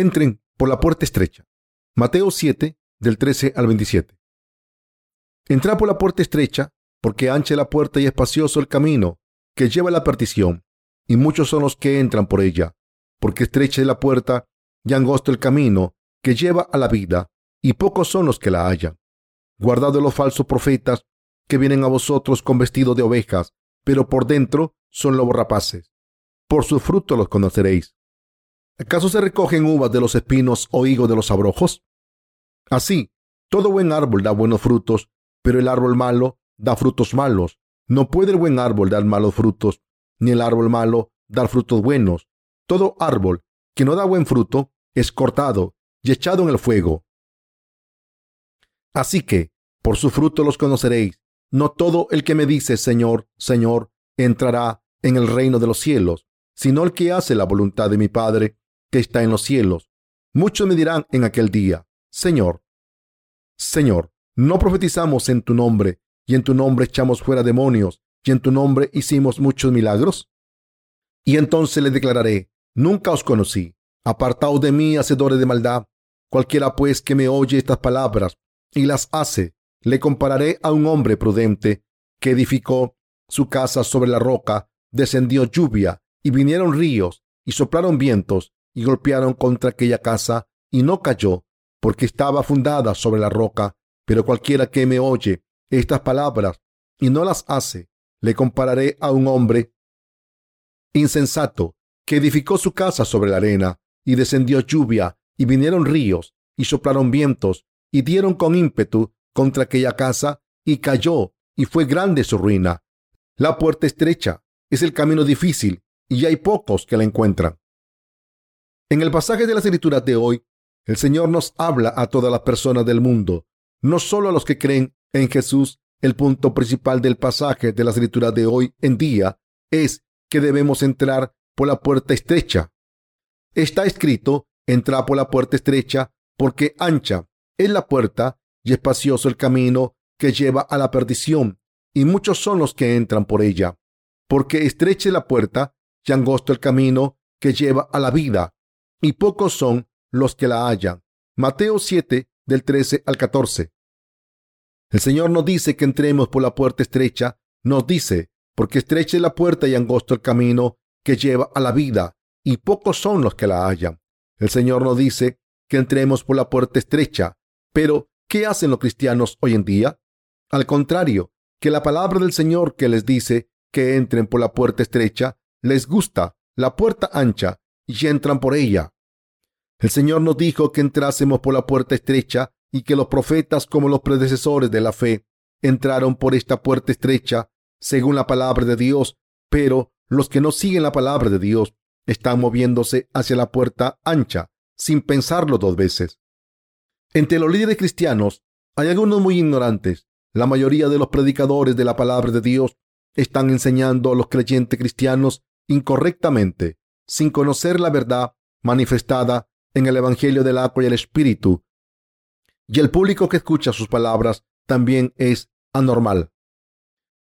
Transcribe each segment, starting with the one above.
entren por la puerta estrecha. Mateo 7, del 13 al 27. Entrad por la puerta estrecha, porque ancha la puerta y espacioso el camino que lleva a la perdición, y muchos son los que entran por ella, porque estrecha es la puerta y angosto el camino que lleva a la vida, y pocos son los que la hallan. Guardad los falsos profetas que vienen a vosotros con vestido de ovejas, pero por dentro son lobos rapaces. Por su fruto los conoceréis. ¿Acaso se recogen uvas de los espinos o higos de los abrojos? Así, todo buen árbol da buenos frutos, pero el árbol malo da frutos malos. No puede el buen árbol dar malos frutos, ni el árbol malo dar frutos buenos. Todo árbol que no da buen fruto es cortado y echado en el fuego. Así que, por su fruto los conoceréis. No todo el que me dice Señor, Señor, entrará en el reino de los cielos, sino el que hace la voluntad de mi Padre que está en los cielos. Muchos me dirán en aquel día, Señor, Señor, ¿no profetizamos en tu nombre, y en tu nombre echamos fuera demonios, y en tu nombre hicimos muchos milagros? Y entonces le declararé, nunca os conocí, apartaos de mí, hacedores de maldad. Cualquiera pues que me oye estas palabras y las hace, le compararé a un hombre prudente que edificó su casa sobre la roca, descendió lluvia, y vinieron ríos, y soplaron vientos, y golpearon contra aquella casa, y no cayó, porque estaba fundada sobre la roca. Pero cualquiera que me oye estas palabras y no las hace, le compararé a un hombre insensato que edificó su casa sobre la arena, y descendió lluvia, y vinieron ríos, y soplaron vientos, y dieron con ímpetu contra aquella casa, y cayó, y fue grande su ruina. La puerta estrecha es el camino difícil, y hay pocos que la encuentran. En el pasaje de las escrituras de hoy, el Señor nos habla a todas las personas del mundo, no solo a los que creen en Jesús. El punto principal del pasaje de la escritura de hoy en día es que debemos entrar por la puerta estrecha. Está escrito, entra por la puerta estrecha, porque ancha es la puerta y espacioso el camino que lleva a la perdición, y muchos son los que entran por ella. Porque estrecha es la puerta y angosto el camino que lleva a la vida, y pocos son los que la hallan. Mateo 7, del 13 al 14. El Señor nos dice que entremos por la puerta estrecha, nos dice, porque estrecha es la puerta y angosto el camino que lleva a la vida, y pocos son los que la hallan. El Señor nos dice que entremos por la puerta estrecha, pero ¿qué hacen los cristianos hoy en día? Al contrario, que la palabra del Señor que les dice que entren por la puerta estrecha, les gusta la puerta ancha y entran por ella. El Señor nos dijo que entrásemos por la puerta estrecha y que los profetas como los predecesores de la fe entraron por esta puerta estrecha según la palabra de Dios, pero los que no siguen la palabra de Dios están moviéndose hacia la puerta ancha sin pensarlo dos veces. Entre los líderes cristianos hay algunos muy ignorantes. La mayoría de los predicadores de la palabra de Dios están enseñando a los creyentes cristianos incorrectamente, sin conocer la verdad manifestada en el Evangelio del agua y el Espíritu. Y el público que escucha sus palabras también es anormal.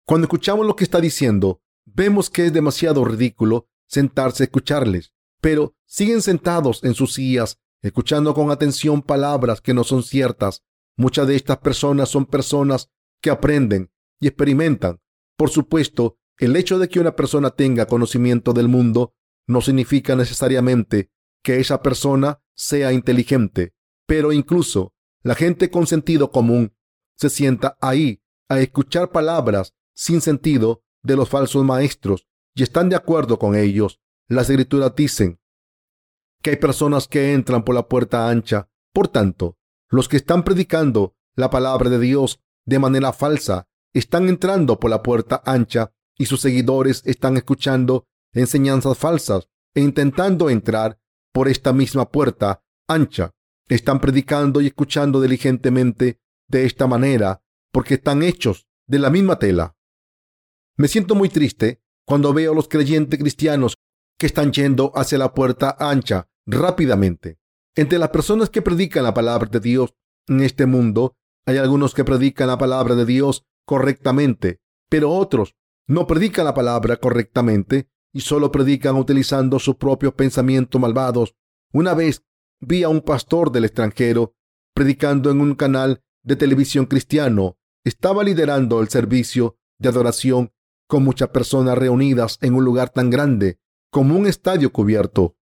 Cuando escuchamos lo que está diciendo, vemos que es demasiado ridículo sentarse a escucharles, pero siguen sentados en sus sillas, escuchando con atención palabras que no son ciertas. Muchas de estas personas son personas que aprenden y experimentan. Por supuesto, el hecho de que una persona tenga conocimiento del mundo no significa necesariamente que esa persona sea inteligente, pero incluso la gente con sentido común se sienta ahí a escuchar palabras sin sentido de los falsos maestros y están de acuerdo con ellos. Las escrituras dicen que hay personas que entran por la puerta ancha. Por tanto, los que están predicando la palabra de Dios de manera falsa están entrando por la puerta ancha y sus seguidores están escuchando enseñanzas falsas e intentando entrar por esta misma puerta ancha. Están predicando y escuchando diligentemente de esta manera porque están hechos de la misma tela. Me siento muy triste cuando veo a los creyentes cristianos que están yendo hacia la puerta ancha rápidamente. Entre las personas que predican la palabra de Dios en este mundo, hay algunos que predican la palabra de Dios correctamente, pero otros no predican la palabra correctamente y solo predican utilizando sus propios pensamientos malvados. Una vez vi a un pastor del extranjero predicando en un canal de televisión cristiano. Estaba liderando el servicio de adoración con muchas personas reunidas en un lugar tan grande como un estadio cubierto.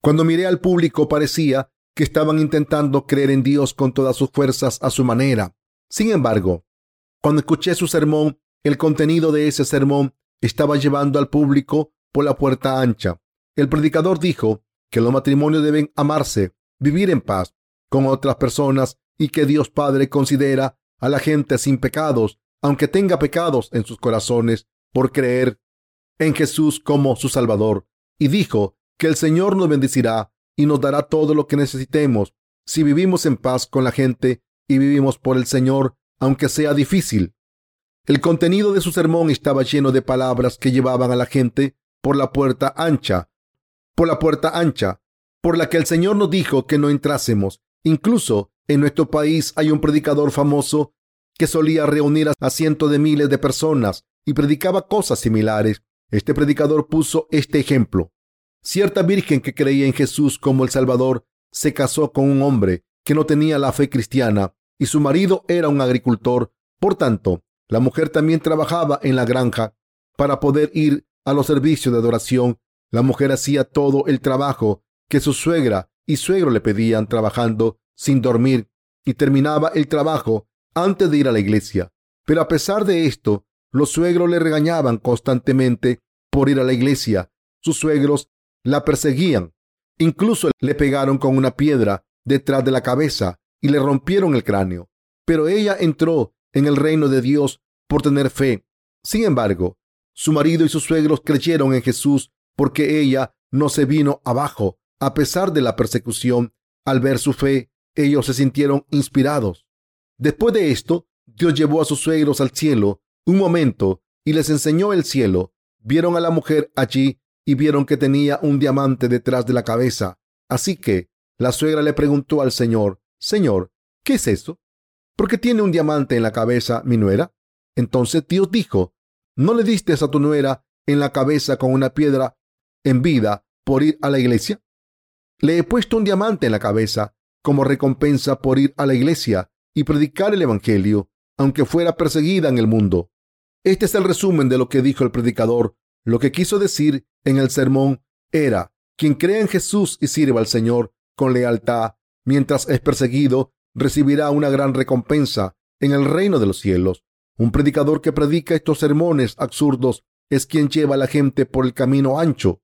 Cuando miré al público parecía que estaban intentando creer en Dios con todas sus fuerzas a su manera. Sin embargo, cuando escuché su sermón, el contenido de ese sermón estaba llevando al público por la puerta ancha. El predicador dijo que los matrimonios deben amarse, vivir en paz con otras personas y que Dios Padre considera a la gente sin pecados, aunque tenga pecados en sus corazones por creer en Jesús como su Salvador. Y dijo que el Señor nos bendecirá y nos dará todo lo que necesitemos si vivimos en paz con la gente y vivimos por el Señor, aunque sea difícil. El contenido de su sermón estaba lleno de palabras que llevaban a la gente por la puerta ancha, por la puerta ancha, por la que el Señor nos dijo que no entrásemos. Incluso en nuestro país hay un predicador famoso que solía reunir a cientos de miles de personas y predicaba cosas similares. Este predicador puso este ejemplo. Cierta virgen que creía en Jesús como el Salvador se casó con un hombre que no tenía la fe cristiana y su marido era un agricultor. Por tanto, la mujer también trabajaba en la granja para poder ir a los servicios de adoración. La mujer hacía todo el trabajo que su suegra y suegro le pedían trabajando sin dormir y terminaba el trabajo antes de ir a la iglesia. Pero a pesar de esto, los suegros le regañaban constantemente por ir a la iglesia. Sus suegros la perseguían. Incluso le pegaron con una piedra detrás de la cabeza y le rompieron el cráneo. Pero ella entró en el reino de Dios por tener fe. Sin embargo, su marido y sus suegros creyeron en Jesús porque ella no se vino abajo a pesar de la persecución. Al ver su fe, ellos se sintieron inspirados. Después de esto, Dios llevó a sus suegros al cielo un momento y les enseñó el cielo. Vieron a la mujer allí y vieron que tenía un diamante detrás de la cabeza. Así que la suegra le preguntó al Señor, Señor, ¿qué es eso? ¿Por qué tiene un diamante en la cabeza mi nuera? Entonces Dios dijo, ¿no le diste a tu nuera en la cabeza con una piedra en vida por ir a la iglesia? Le he puesto un diamante en la cabeza como recompensa por ir a la iglesia y predicar el Evangelio, aunque fuera perseguida en el mundo. Este es el resumen de lo que dijo el predicador. Lo que quiso decir en el sermón era, quien cree en Jesús y sirva al Señor con lealtad mientras es perseguido, recibirá una gran recompensa en el reino de los cielos. Un predicador que predica estos sermones absurdos es quien lleva a la gente por el camino ancho.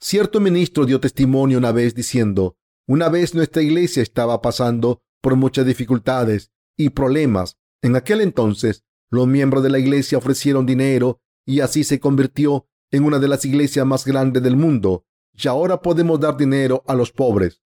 Cierto ministro dio testimonio una vez diciendo, una vez nuestra iglesia estaba pasando por muchas dificultades y problemas. En aquel entonces, los miembros de la iglesia ofrecieron dinero y así se convirtió en una de las iglesias más grandes del mundo. Y ahora podemos dar dinero a los pobres.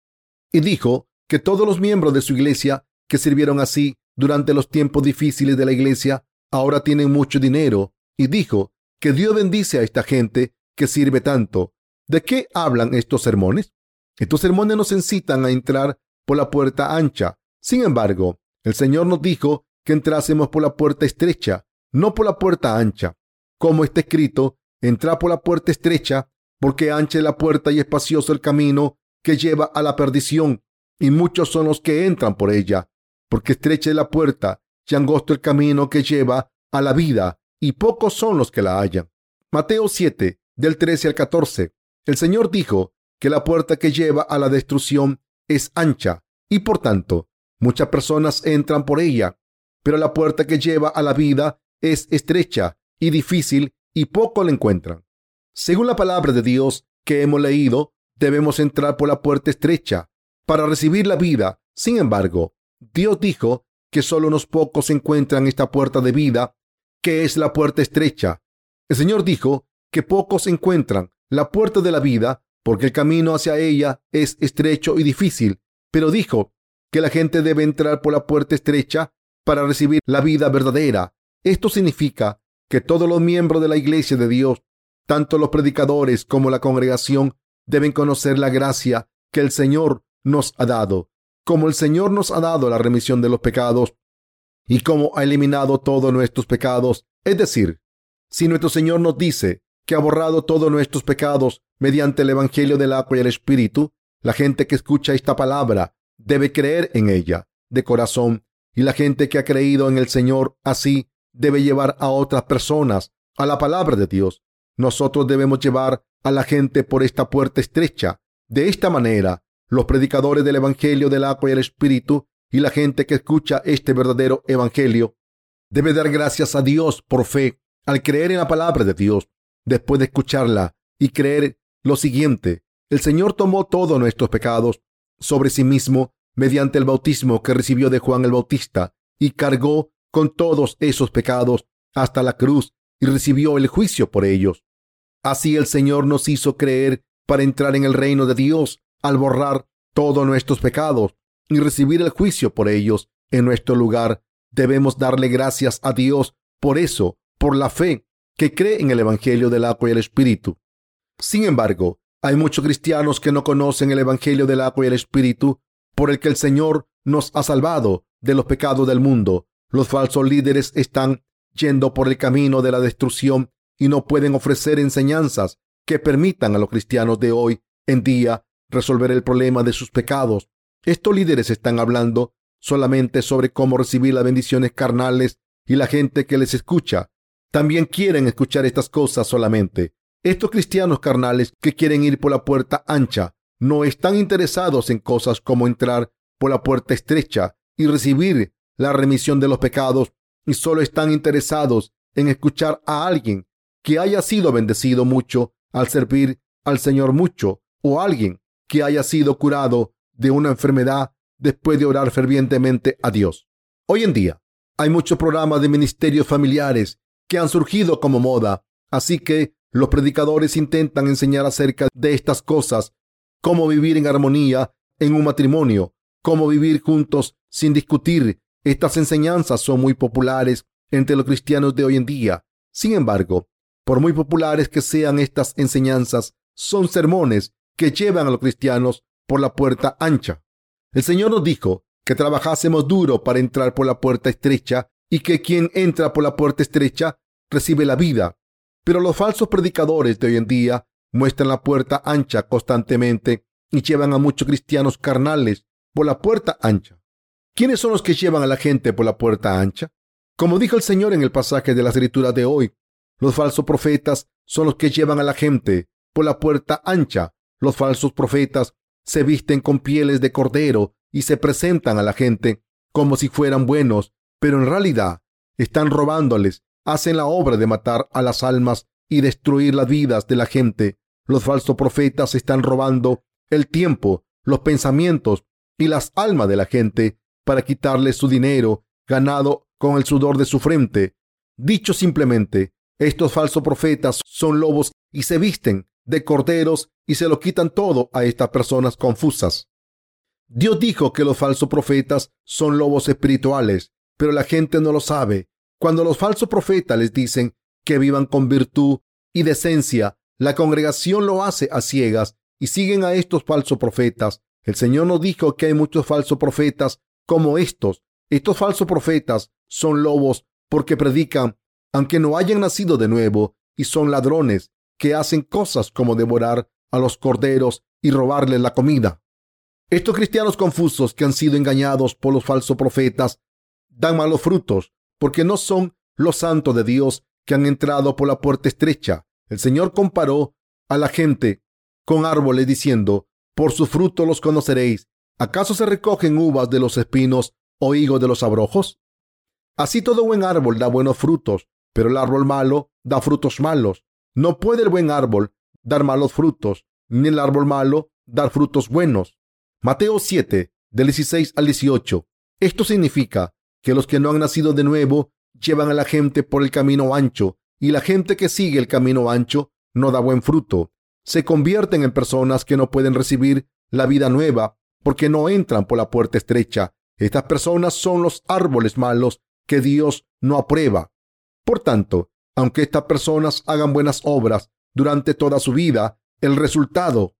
Y dijo que todos los miembros de su iglesia que sirvieron así durante los tiempos difíciles de la iglesia ahora tienen mucho dinero. Y dijo que Dios bendice a esta gente que sirve tanto. ¿De qué hablan estos sermones? Estos sermones nos incitan a entrar por la puerta ancha. Sin embargo, el Señor nos dijo que entrásemos por la puerta estrecha, no por la puerta ancha. Como está escrito, entra por la puerta estrecha, porque ancha es la puerta y espacioso el camino que lleva a la perdición, y muchos son los que entran por ella, porque estrecha es la puerta y angosto el camino que lleva a la vida, y pocos son los que la hallan. Mateo 7, del 13 al 14. El Señor dijo que la puerta que lleva a la destrucción es ancha y por tanto muchas personas entran por ella, pero la puerta que lleva a la vida es estrecha y difícil y poco la encuentran. Según la palabra de Dios que hemos leído, debemos entrar por la puerta estrecha para recibir la vida. Sin embargo, Dios dijo que solo unos pocos encuentran esta puerta de vida, que es la puerta estrecha. El Señor dijo que pocos encuentran la puerta de la vida porque el camino hacia ella es estrecho y difícil, pero dijo que la gente debe entrar por la puerta estrecha para recibir la vida verdadera. Esto significa que todos los miembros de la iglesia de Dios, tanto los predicadores como la congregación, deben conocer la gracia que el Señor nos ha dado. Como el Señor nos ha dado la remisión de los pecados y como ha eliminado todos nuestros pecados, es decir, si nuestro Señor nos dice que ha borrado todos nuestros pecados mediante el Evangelio del agua y el Espíritu, La gente que escucha esta palabra debe creer en ella de corazón y la gente que ha creído en el Señor así debe llevar a otras personas a la palabra de Dios. Nosotros debemos llevar a la gente por esta puerta estrecha. De esta manera, los predicadores del Evangelio del agua y el Espíritu y la gente que escucha este verdadero Evangelio debe dar gracias a Dios por fe al creer en la palabra de Dios. Después de escucharla y creer lo siguiente, el Señor tomó todos nuestros pecados sobre sí mismo mediante el bautismo que recibió de Juan el Bautista y cargó con todos esos pecados hasta la cruz y recibió el juicio por ellos. Así el Señor nos hizo creer para entrar en el reino de Dios al borrar todos nuestros pecados y recibir el juicio por ellos en nuestro lugar. Debemos darle gracias a Dios por eso, por la fe que cree en el Evangelio del agua y el Espíritu. Sin embargo, hay muchos cristianos que no conocen el Evangelio del agua y el Espíritu por el que el Señor nos ha salvado de los pecados del mundo. Los falsos líderes están yendo por el camino de la destrucción y no pueden ofrecer enseñanzas que permitan a los cristianos de hoy en día resolver el problema de sus pecados. Estos líderes están hablando solamente sobre cómo recibir las bendiciones carnales y la gente que les escucha también quieren escuchar estas cosas solamente. Estos cristianos carnales que quieren ir por la puerta ancha no están interesados en cosas como entrar por la puerta estrecha y recibir la remisión de los pecados y solo están interesados en escuchar a alguien que haya sido bendecido mucho al servir al Señor mucho o alguien que haya sido curado de una enfermedad después de orar fervientemente a Dios. Hoy en día hay muchos programas de ministerios familiares que han surgido como moda, así que los predicadores intentan enseñar acerca de estas cosas cómo vivir en armonía en un matrimonio, cómo vivir juntos sin discutir. Estas enseñanzas son muy populares entre los cristianos de hoy en día. Sin embargo, por muy populares que sean estas enseñanzas, son sermones que llevan a los cristianos por la puerta ancha. El Señor nos dijo que trabajásemos duro para entrar por la puerta estrecha y que quien entra por la puerta estrecha recibe la vida. Pero los falsos predicadores de hoy en día muestran la puerta ancha constantemente y llevan a muchos cristianos carnales por la puerta ancha. ¿Quiénes son los que llevan a la gente por la puerta ancha? Como dijo el Señor en el pasaje de la escritura de hoy, los falsos profetas son los que llevan a la gente por la puerta ancha. Los falsos profetas se visten con pieles de cordero y se presentan a la gente como si fueran buenos, pero en realidad están robándoles, hacen la obra de matar a las almas y destruir las vidas de la gente. Los falsos profetas están robando el tiempo, los pensamientos y las almas de la gente para quitarles su dinero ganado con el sudor de su frente. Dicho simplemente, estos falsos profetas son lobos y se visten de corderos y se lo quitan todo a estas personas confusas. Dios dijo que los falsos profetas son lobos espirituales, pero la gente no lo sabe. Cuando los falsos profetas les dicen que vivan con virtud y decencia. La congregación lo hace a ciegas y siguen a estos falsos profetas. El Señor nos dijo que hay muchos falsos profetas como estos. Estos falsos profetas son lobos porque predican, aunque no hayan nacido de nuevo, y son ladrones que hacen cosas como devorar a los corderos y robarles la comida. Estos cristianos confusos que han sido engañados por los falsos profetas dan malos frutos porque no son los santos de Dios que han entrado por la puerta estrecha. El Señor comparó a la gente con árboles diciendo, por su fruto los conoceréis. ¿Acaso se recogen uvas de los espinos o higos de los abrojos? Así todo buen árbol da buenos frutos, pero el árbol malo da frutos malos. No puede el buen árbol dar malos frutos, ni el árbol malo dar frutos buenos. Mateo 7, del 16 al 18. Esto significa que los que no han nacido de nuevo llevan a la gente por el camino ancho y la gente que sigue el camino ancho no da buen fruto. Se convierten en personas que no pueden recibir la vida nueva porque no entran por la puerta estrecha. Estas personas son los árboles malos que Dios no aprueba. Por tanto, aunque estas personas hagan buenas obras durante toda su vida, el resultado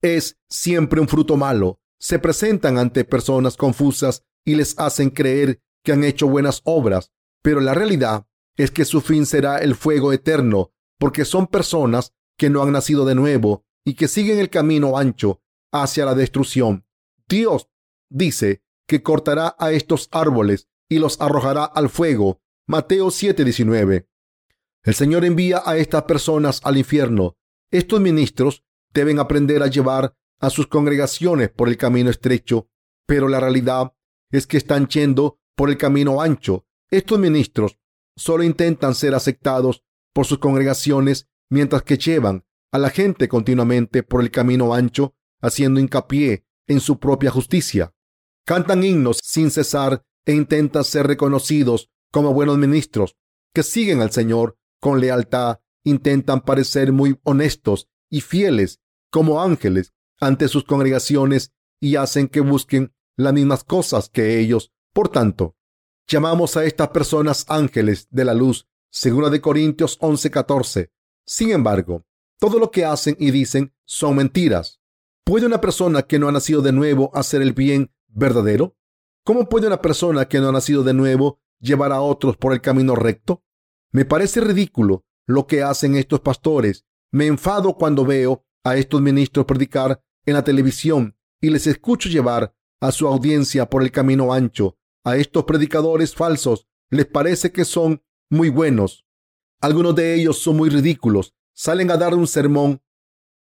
es siempre un fruto malo. Se presentan ante personas confusas y les hacen creer que han hecho buenas obras, pero la realidad es que su fin será el fuego eterno, porque son personas que no han nacido de nuevo y que siguen el camino ancho. hacia la destrucción. Dios dice que cortará a estos árboles y los arrojará al fuego. Mateo 7:19. El Señor envía a estas personas al infierno. Estos ministros deben aprender a llevar a sus congregaciones por el camino estrecho, pero la realidad es que están yendo por el camino ancho. Estos ministros solo intentan ser aceptados por sus congregaciones mientras que llevan a la gente continuamente por el camino ancho, haciendo hincapié en su propia justicia. Cantan himnos sin cesar e intentan ser reconocidos como buenos ministros que siguen al Señor con lealtad, intentan parecer muy honestos y fieles como ángeles ante sus congregaciones y hacen que busquen las mismas cosas que ellos. Por tanto, llamamos a estas personas ángeles de la luz, según de Corintios 11:14. Sin embargo, todo lo que hacen y dicen son mentiras. ¿Puede una persona que no ha nacido de nuevo hacer el bien verdadero? ¿Cómo puede una persona que no ha nacido de nuevo llevar a otros por el camino recto? Me parece ridículo lo que hacen estos pastores. Me enfado cuando veo a estos ministros predicar en la televisión y les escucho llevar a su audiencia por el camino ancho. A estos predicadores falsos les parece que son muy buenos. Algunos de ellos son muy ridículos. Salen a dar un sermón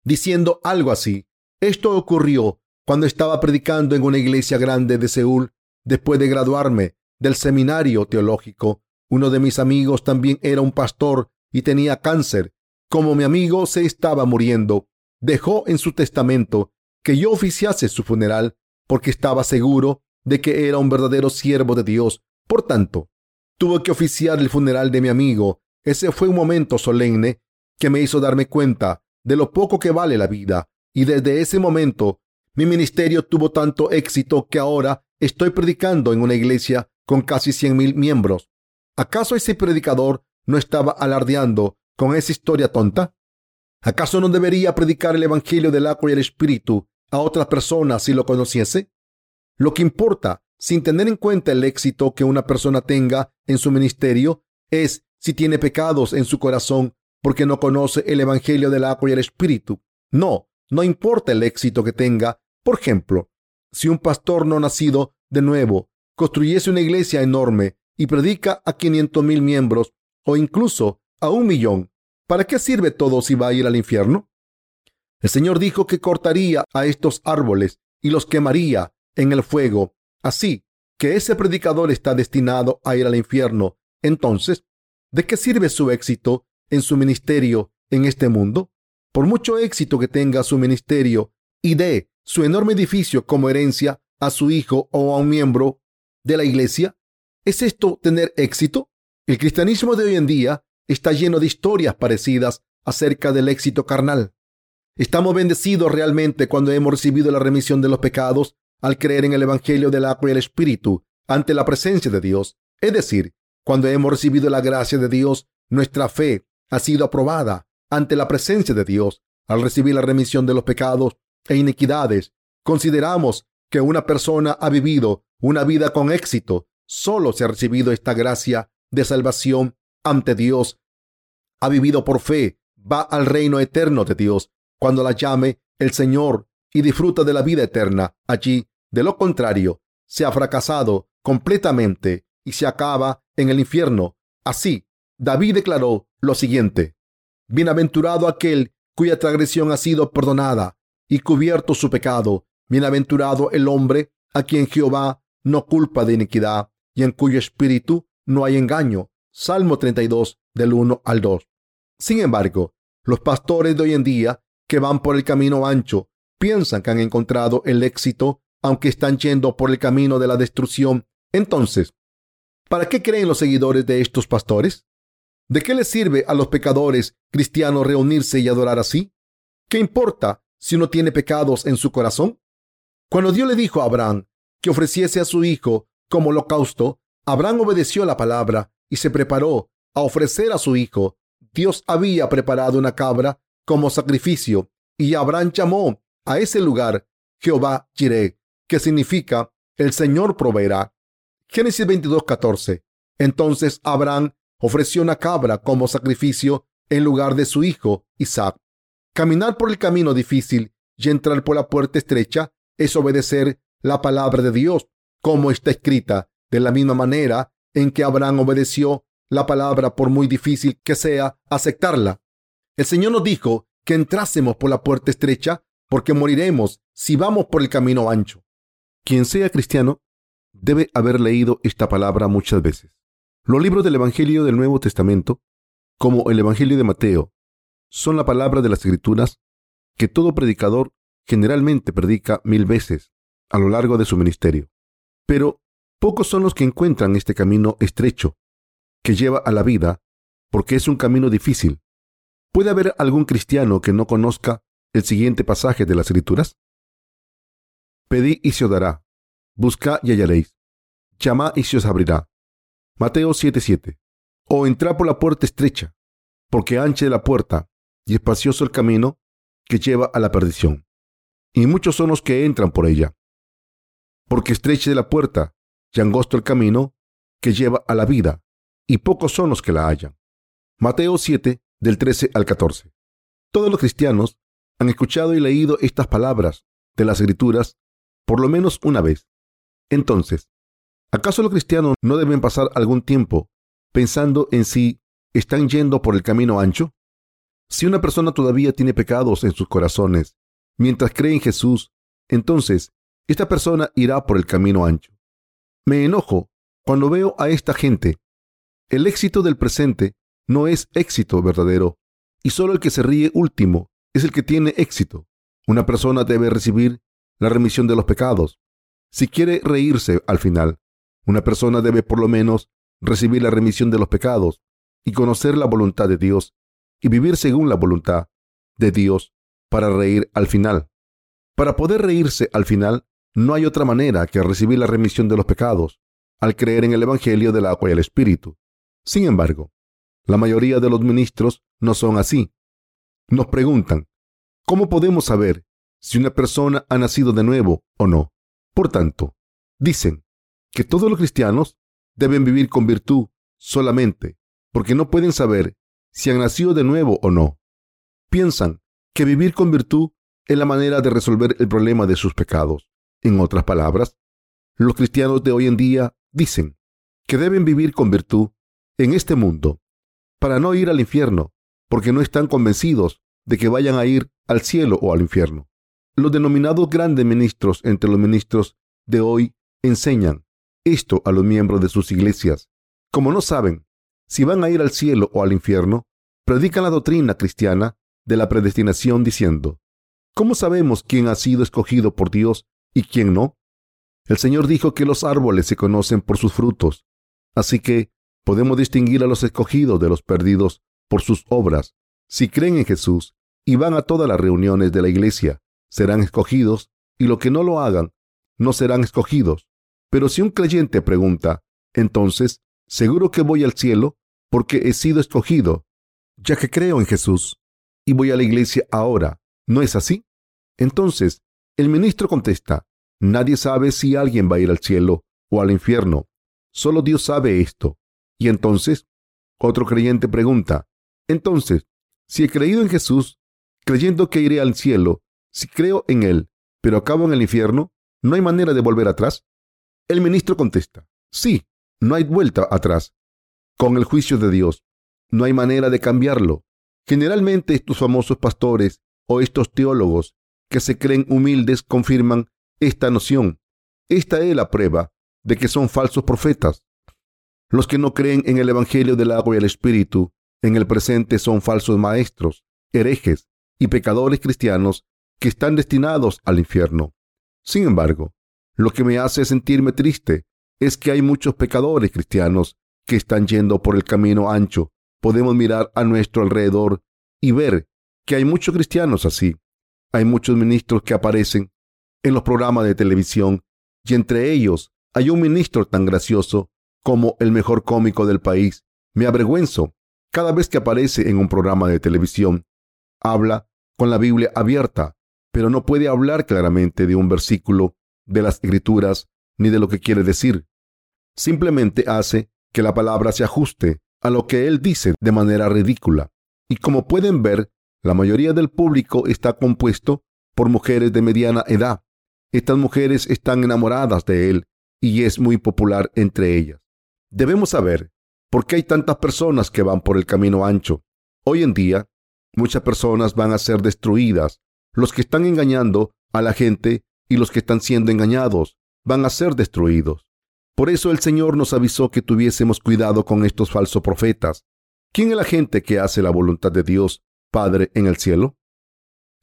diciendo algo así. Esto ocurrió cuando estaba predicando en una iglesia grande de Seúl después de graduarme del seminario teológico. Uno de mis amigos también era un pastor y tenía cáncer. Como mi amigo se estaba muriendo, dejó en su testamento que yo oficiase su funeral porque estaba seguro de que era un verdadero siervo de Dios. Por tanto, tuve que oficiar el funeral de mi amigo. Ese fue un momento solemne que me hizo darme cuenta de lo poco que vale la vida. Y desde ese momento, mi ministerio tuvo tanto éxito que ahora estoy predicando en una iglesia con casi cien mil miembros. ¿Acaso ese predicador no estaba alardeando con esa historia tonta? ¿Acaso no debería predicar el Evangelio del agua y el Espíritu a otras personas si lo conociese? Lo que importa, sin tener en cuenta el éxito que una persona tenga en su ministerio, es si tiene pecados en su corazón porque no conoce el Evangelio del agua y el Espíritu. No, no importa el éxito que tenga. Por ejemplo, si un pastor no nacido de nuevo construyese una iglesia enorme y predica a 500 mil miembros o incluso a un millón, ¿Para qué sirve todo si va a ir al infierno? El Señor dijo que cortaría a estos árboles y los quemaría en el fuego. Así que ese predicador está destinado a ir al infierno. Entonces, ¿de qué sirve su éxito en su ministerio en este mundo? Por mucho éxito que tenga su ministerio y dé su enorme edificio como herencia a su hijo o a un miembro de la iglesia, ¿es esto tener éxito? El cristianismo de hoy en día está lleno de historias parecidas acerca del éxito carnal. Estamos bendecidos realmente cuando hemos recibido la remisión de los pecados al creer en el Evangelio del agua y el Espíritu ante la presencia de Dios. Es decir, cuando hemos recibido la gracia de Dios, nuestra fe ha sido aprobada ante la presencia de Dios. Al recibir la remisión de los pecados e iniquidades, consideramos que una persona ha vivido una vida con éxito. Solo se ha recibido esta gracia de salvación ante Dios, ha vivido por fe, va al reino eterno de Dios cuando la llame el Señor y disfruta de la vida eterna allí. De lo contrario, se ha fracasado completamente y se acaba en el infierno. Así, David declaró lo siguiente. Bienaventurado aquel cuya transgresión ha sido perdonada y cubierto su pecado. Bienaventurado el hombre a quien Jehová no culpa de iniquidad y en cuyo espíritu no hay engaño. Salmo 32 del 1 al 2. Sin embargo, los pastores de hoy en día que van por el camino ancho piensan que han encontrado el éxito aunque están yendo por el camino de la destrucción. Entonces, ¿para qué creen los seguidores de estos pastores? ¿De qué les sirve a los pecadores cristianos reunirse y adorar así? ¿Qué importa si uno tiene pecados en su corazón? Cuando Dios le dijo a Abraham que ofreciese a su hijo como holocausto, Abraham obedeció la palabra y se preparó a ofrecer a su hijo. Dios había preparado una cabra como sacrificio y Abraham llamó a ese lugar Jehová Jireh, que significa el Señor proveerá. Génesis 22:14. Entonces Abraham ofreció una cabra como sacrificio en lugar de su hijo Isaac. Caminar por el camino difícil y entrar por la puerta estrecha es obedecer la palabra de Dios, como está escrita, de la misma manera en que Abraham obedeció la palabra por muy difícil que sea aceptarla. El Señor nos dijo que entrásemos por la puerta estrecha porque moriremos si vamos por el camino ancho. Quien sea cristiano debe haber leído esta palabra muchas veces. Los libros del Evangelio del Nuevo Testamento, como el Evangelio de Mateo, son la palabra de las Escrituras que todo predicador generalmente predica mil veces a lo largo de su ministerio. Pero pocos son los que encuentran este camino estrecho que lleva a la vida porque es un camino difícil. ¿Puede haber algún cristiano que no conozca el siguiente pasaje de las Escrituras? Pedí y se os dará. Buscad y hallaréis. Llamad y se os abrirá. Mateo 7:7. O entrad por la puerta estrecha, porque ancha es la puerta y espacioso el camino que lleva a la perdición. Y muchos son los que entran por ella. Porque estrecha es la puerta y angosto el camino que lleva a la vida, y pocos son los que la hallan. Mateo 7, del 13 al 14. Todos los cristianos han escuchado y leído estas palabras de las Escrituras por lo menos una vez. Entonces, ¿acaso los cristianos no deben pasar algún tiempo pensando en si están yendo por el camino ancho? Si una persona todavía tiene pecados en sus corazones mientras cree en Jesús, entonces esta persona irá por el camino ancho. Me enojo cuando veo a esta gente. El éxito del presente no es éxito verdadero, y solo el que se ríe último es el que tiene éxito. Una persona debe recibir la remisión de los pecados. Si quiere reírse al final, una persona debe por lo menos recibir la remisión de los pecados y conocer la voluntad de Dios y vivir según la voluntad de Dios para reír al final. Para poder reírse al final, no hay otra manera que recibir la remisión de los pecados al creer en el Evangelio del agua y el Espíritu. Sin embargo, la mayoría de los ministros no son así. Nos preguntan, ¿cómo podemos saber si una persona ha nacido de nuevo o no? Por tanto, dicen que todos los cristianos deben vivir con virtud solamente porque no pueden saber si han nacido de nuevo o no. Piensan que vivir con virtud es la manera de resolver el problema de sus pecados. En otras palabras, los cristianos de hoy en día dicen que deben vivir con virtud en este mundo para no ir al infierno, porque no están convencidos de que vayan a ir al cielo o al infierno. Los denominados grandes ministros entre los ministros de hoy enseñan esto a los miembros de sus iglesias. Como no saben si van a ir al cielo o al infierno, predican la doctrina cristiana de la predestinación diciendo, ¿cómo sabemos quién ha sido escogido por Dios y quién no? El Señor dijo que los árboles se conocen por sus frutos, así que Podemos distinguir a los escogidos de los perdidos por sus obras. Si creen en Jesús y van a todas las reuniones de la iglesia, serán escogidos, y los que no lo hagan, no serán escogidos. Pero si un creyente pregunta, entonces, ¿seguro que voy al cielo porque he sido escogido, ya que creo en Jesús y voy a la iglesia ahora? ¿No es así? Entonces, el ministro contesta, nadie sabe si alguien va a ir al cielo o al infierno. Solo Dios sabe esto. Y entonces, otro creyente pregunta, entonces, si he creído en Jesús, creyendo que iré al cielo, si creo en Él, pero acabo en el infierno, ¿no hay manera de volver atrás? El ministro contesta, sí, no hay vuelta atrás. Con el juicio de Dios, no hay manera de cambiarlo. Generalmente estos famosos pastores o estos teólogos que se creen humildes confirman esta noción. Esta es la prueba de que son falsos profetas. Los que no creen en el Evangelio del agua y el Espíritu en el presente son falsos maestros, herejes y pecadores cristianos que están destinados al infierno. Sin embargo, lo que me hace sentirme triste es que hay muchos pecadores cristianos que están yendo por el camino ancho. Podemos mirar a nuestro alrededor y ver que hay muchos cristianos así. Hay muchos ministros que aparecen en los programas de televisión y entre ellos hay un ministro tan gracioso como el mejor cómico del país. Me avergüenzo cada vez que aparece en un programa de televisión. Habla con la Biblia abierta, pero no puede hablar claramente de un versículo de las escrituras ni de lo que quiere decir. Simplemente hace que la palabra se ajuste a lo que él dice de manera ridícula. Y como pueden ver, la mayoría del público está compuesto por mujeres de mediana edad. Estas mujeres están enamoradas de él y es muy popular entre ellas. Debemos saber por qué hay tantas personas que van por el camino ancho. Hoy en día, muchas personas van a ser destruidas. Los que están engañando a la gente y los que están siendo engañados van a ser destruidos. Por eso el Señor nos avisó que tuviésemos cuidado con estos falsos profetas. ¿Quién es la gente que hace la voluntad de Dios, Padre, en el cielo?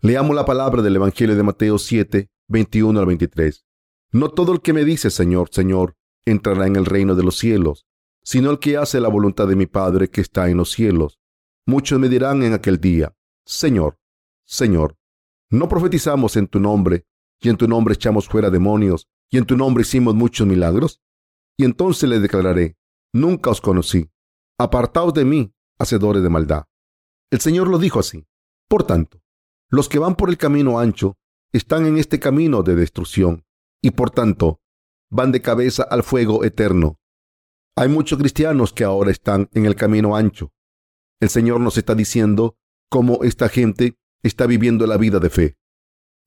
Leamos la palabra del Evangelio de Mateo 7, 21 al 23. No todo el que me dice Señor, Señor, entrará en el reino de los cielos, sino el que hace la voluntad de mi Padre que está en los cielos. Muchos me dirán en aquel día, Señor, Señor, ¿no profetizamos en tu nombre, y en tu nombre echamos fuera demonios, y en tu nombre hicimos muchos milagros? Y entonces le declararé, nunca os conocí, apartaos de mí, hacedores de maldad. El Señor lo dijo así. Por tanto, los que van por el camino ancho están en este camino de destrucción y por tanto van de cabeza al fuego eterno. Hay muchos cristianos que ahora están en el camino ancho. El Señor nos está diciendo cómo esta gente está viviendo la vida de fe.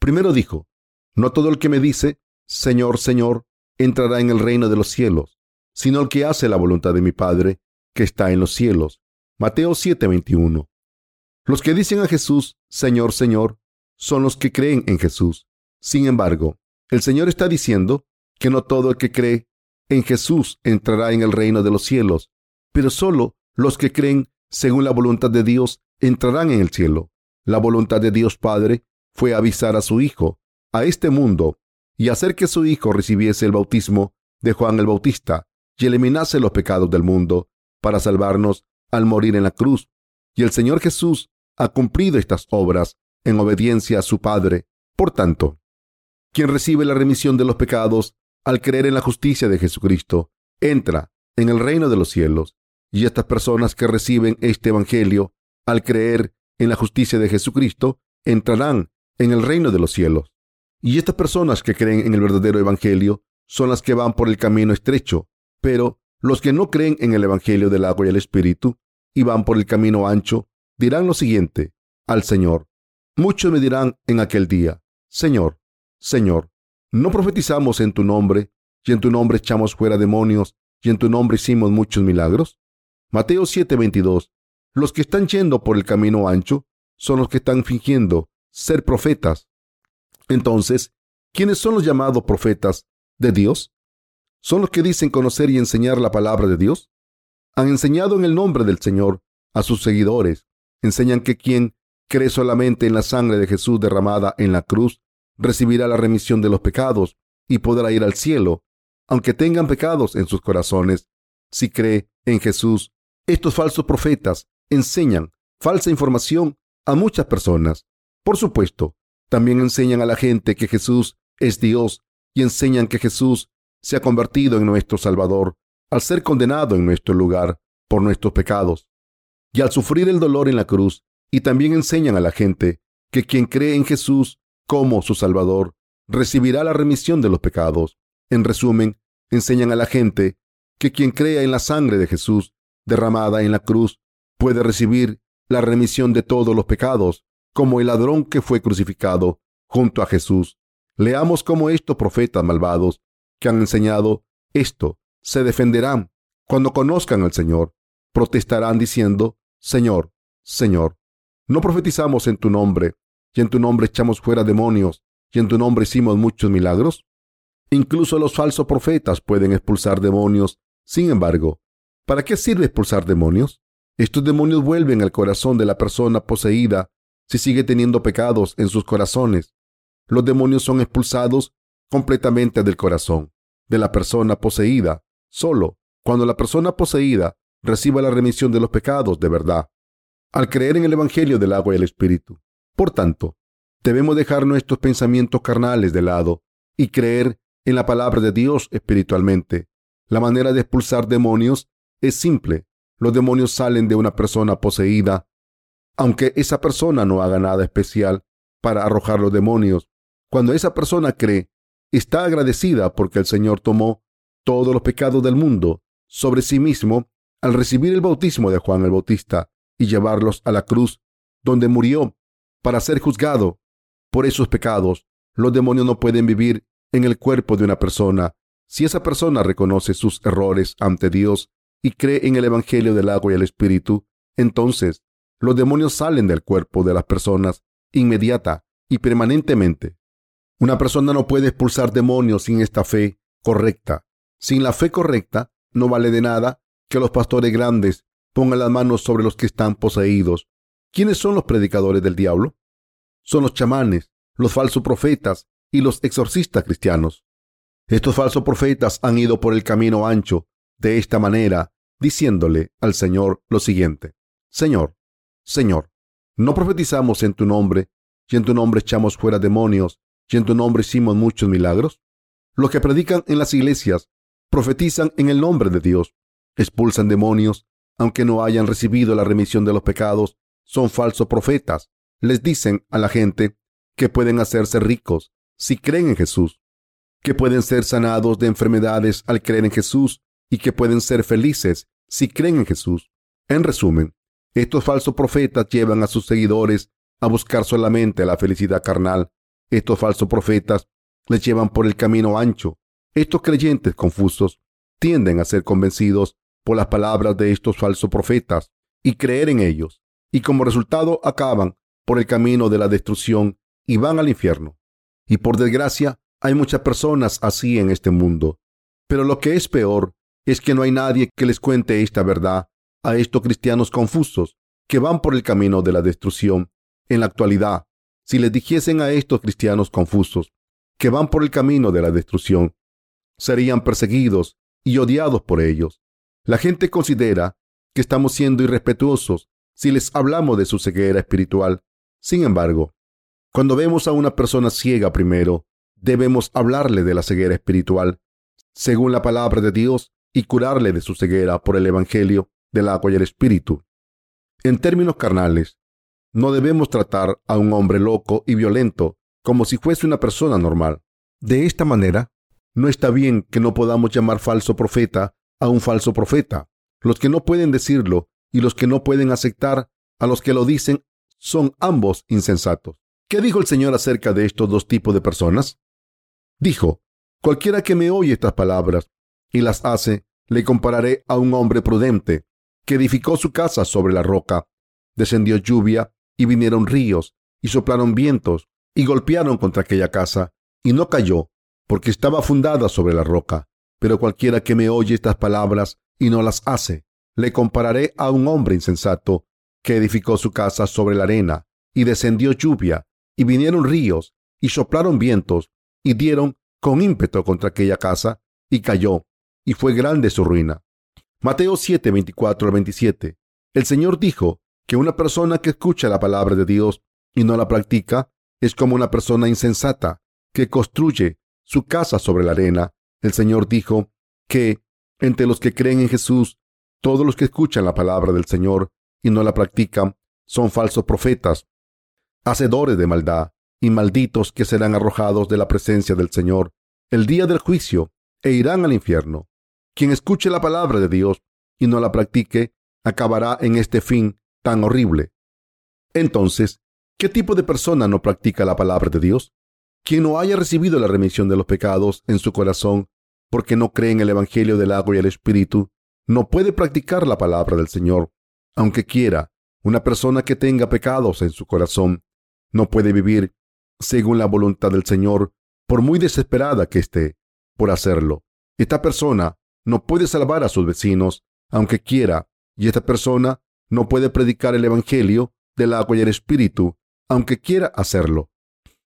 Primero dijo, no todo el que me dice, Señor, Señor, entrará en el reino de los cielos, sino el que hace la voluntad de mi Padre, que está en los cielos. Mateo 7:21. Los que dicen a Jesús, Señor, Señor, son los que creen en Jesús. Sin embargo, el Señor está diciendo que no todo el que cree en Jesús entrará en el reino de los cielos, pero solo los que creen según la voluntad de Dios entrarán en el cielo. La voluntad de Dios Padre fue avisar a su Hijo, a este mundo, y hacer que su Hijo recibiese el bautismo de Juan el Bautista y eliminase los pecados del mundo para salvarnos al morir en la cruz. Y el Señor Jesús ha cumplido estas obras en obediencia a su Padre. Por tanto, quien recibe la remisión de los pecados al creer en la justicia de Jesucristo, entra en el reino de los cielos. Y estas personas que reciben este Evangelio al creer en la justicia de Jesucristo, entrarán en el reino de los cielos. Y estas personas que creen en el verdadero Evangelio son las que van por el camino estrecho, pero los que no creen en el Evangelio del agua y el Espíritu y van por el camino ancho, dirán lo siguiente al Señor, Muchos me dirán en aquel día, Señor, Señor, ¿no profetizamos en tu nombre, y en tu nombre echamos fuera demonios, y en tu nombre hicimos muchos milagros? Mateo 7:22. Los que están yendo por el camino ancho son los que están fingiendo ser profetas. Entonces, ¿quiénes son los llamados profetas de Dios? ¿Son los que dicen conocer y enseñar la palabra de Dios? Han enseñado en el nombre del Señor a sus seguidores. Enseñan que quien cree solamente en la sangre de Jesús derramada en la cruz, recibirá la remisión de los pecados y podrá ir al cielo, aunque tengan pecados en sus corazones. Si cree en Jesús, estos falsos profetas enseñan falsa información a muchas personas. Por supuesto, también enseñan a la gente que Jesús es Dios y enseñan que Jesús se ha convertido en nuestro Salvador al ser condenado en nuestro lugar por nuestros pecados. Y al sufrir el dolor en la cruz, y también enseñan a la gente que quien cree en Jesús como su Salvador recibirá la remisión de los pecados. En resumen, enseñan a la gente que quien crea en la sangre de Jesús derramada en la cruz puede recibir la remisión de todos los pecados, como el ladrón que fue crucificado junto a Jesús. Leamos cómo estos profetas malvados que han enseñado esto se defenderán cuando conozcan al Señor. Protestarán diciendo, Señor, Señor, no profetizamos en tu nombre, y en tu nombre echamos fuera demonios, y en tu nombre hicimos muchos milagros. Incluso los falsos profetas pueden expulsar demonios. Sin embargo, ¿para qué sirve expulsar demonios? Estos demonios vuelven al corazón de la persona poseída si sigue teniendo pecados en sus corazones. Los demonios son expulsados completamente del corazón de la persona poseída, solo cuando la persona poseída reciba la remisión de los pecados de verdad al creer en el Evangelio del agua y el Espíritu. Por tanto, debemos dejar nuestros pensamientos carnales de lado y creer en la palabra de Dios espiritualmente. La manera de expulsar demonios es simple. Los demonios salen de una persona poseída, aunque esa persona no haga nada especial para arrojar los demonios. Cuando esa persona cree, está agradecida porque el Señor tomó todos los pecados del mundo sobre sí mismo al recibir el bautismo de Juan el Bautista y llevarlos a la cruz, donde murió para ser juzgado por esos pecados, los demonios no pueden vivir en el cuerpo de una persona. Si esa persona reconoce sus errores ante Dios y cree en el Evangelio del agua y el Espíritu, entonces los demonios salen del cuerpo de las personas inmediata y permanentemente. Una persona no puede expulsar demonios sin esta fe correcta. Sin la fe correcta, no vale de nada que los pastores grandes pongan las manos sobre los que están poseídos. ¿Quiénes son los predicadores del diablo? Son los chamanes, los falsos profetas y los exorcistas cristianos. Estos falsos profetas han ido por el camino ancho de esta manera, diciéndole al Señor lo siguiente. Señor, Señor, ¿no profetizamos en tu nombre y en tu nombre echamos fuera demonios y en tu nombre hicimos muchos milagros? Los que predican en las iglesias profetizan en el nombre de Dios, expulsan demonios, aunque no hayan recibido la remisión de los pecados, son falsos profetas. Les dicen a la gente que pueden hacerse ricos si creen en Jesús, que pueden ser sanados de enfermedades al creer en Jesús y que pueden ser felices si creen en Jesús. En resumen, estos falsos profetas llevan a sus seguidores a buscar solamente la felicidad carnal. Estos falsos profetas les llevan por el camino ancho. Estos creyentes confusos tienden a ser convencidos por las palabras de estos falsos profetas y creer en ellos, y como resultado acaban por el camino de la destrucción y van al infierno. Y por desgracia, hay muchas personas así en este mundo. Pero lo que es peor es que no hay nadie que les cuente esta verdad a estos cristianos confusos que van por el camino de la destrucción. En la actualidad, si les dijesen a estos cristianos confusos que van por el camino de la destrucción, serían perseguidos y odiados por ellos. La gente considera que estamos siendo irrespetuosos si les hablamos de su ceguera espiritual. Sin embargo, cuando vemos a una persona ciega primero, debemos hablarle de la ceguera espiritual, según la palabra de Dios, y curarle de su ceguera por el Evangelio del agua y el Espíritu. En términos carnales, no debemos tratar a un hombre loco y violento como si fuese una persona normal. De esta manera, no está bien que no podamos llamar falso profeta a un falso profeta. Los que no pueden decirlo y los que no pueden aceptar a los que lo dicen son ambos insensatos. ¿Qué dijo el Señor acerca de estos dos tipos de personas? Dijo, cualquiera que me oye estas palabras y las hace, le compararé a un hombre prudente que edificó su casa sobre la roca. Descendió lluvia y vinieron ríos y soplaron vientos y golpearon contra aquella casa y no cayó porque estaba fundada sobre la roca. Pero cualquiera que me oye estas palabras y no las hace, le compararé a un hombre insensato que edificó su casa sobre la arena y descendió lluvia y vinieron ríos y soplaron vientos y dieron con ímpetu contra aquella casa y cayó y fue grande su ruina. Mateo 7, 24 al 27. El Señor dijo que una persona que escucha la palabra de Dios y no la practica es como una persona insensata que construye su casa sobre la arena. El Señor dijo que entre los que creen en Jesús, todos los que escuchan la palabra del Señor y no la practican son falsos profetas, hacedores de maldad y malditos que serán arrojados de la presencia del Señor el día del juicio e irán al infierno. Quien escuche la palabra de Dios y no la practique, acabará en este fin tan horrible. Entonces, ¿qué tipo de persona no practica la palabra de Dios? Quien no haya recibido la remisión de los pecados en su corazón porque no cree en el Evangelio del agua y el Espíritu, no puede practicar la palabra del Señor, aunque quiera. Una persona que tenga pecados en su corazón no puede vivir según la voluntad del Señor, por muy desesperada que esté por hacerlo. Esta persona no puede salvar a sus vecinos, aunque quiera, y esta persona no puede predicar el Evangelio del agua y el Espíritu, aunque quiera hacerlo.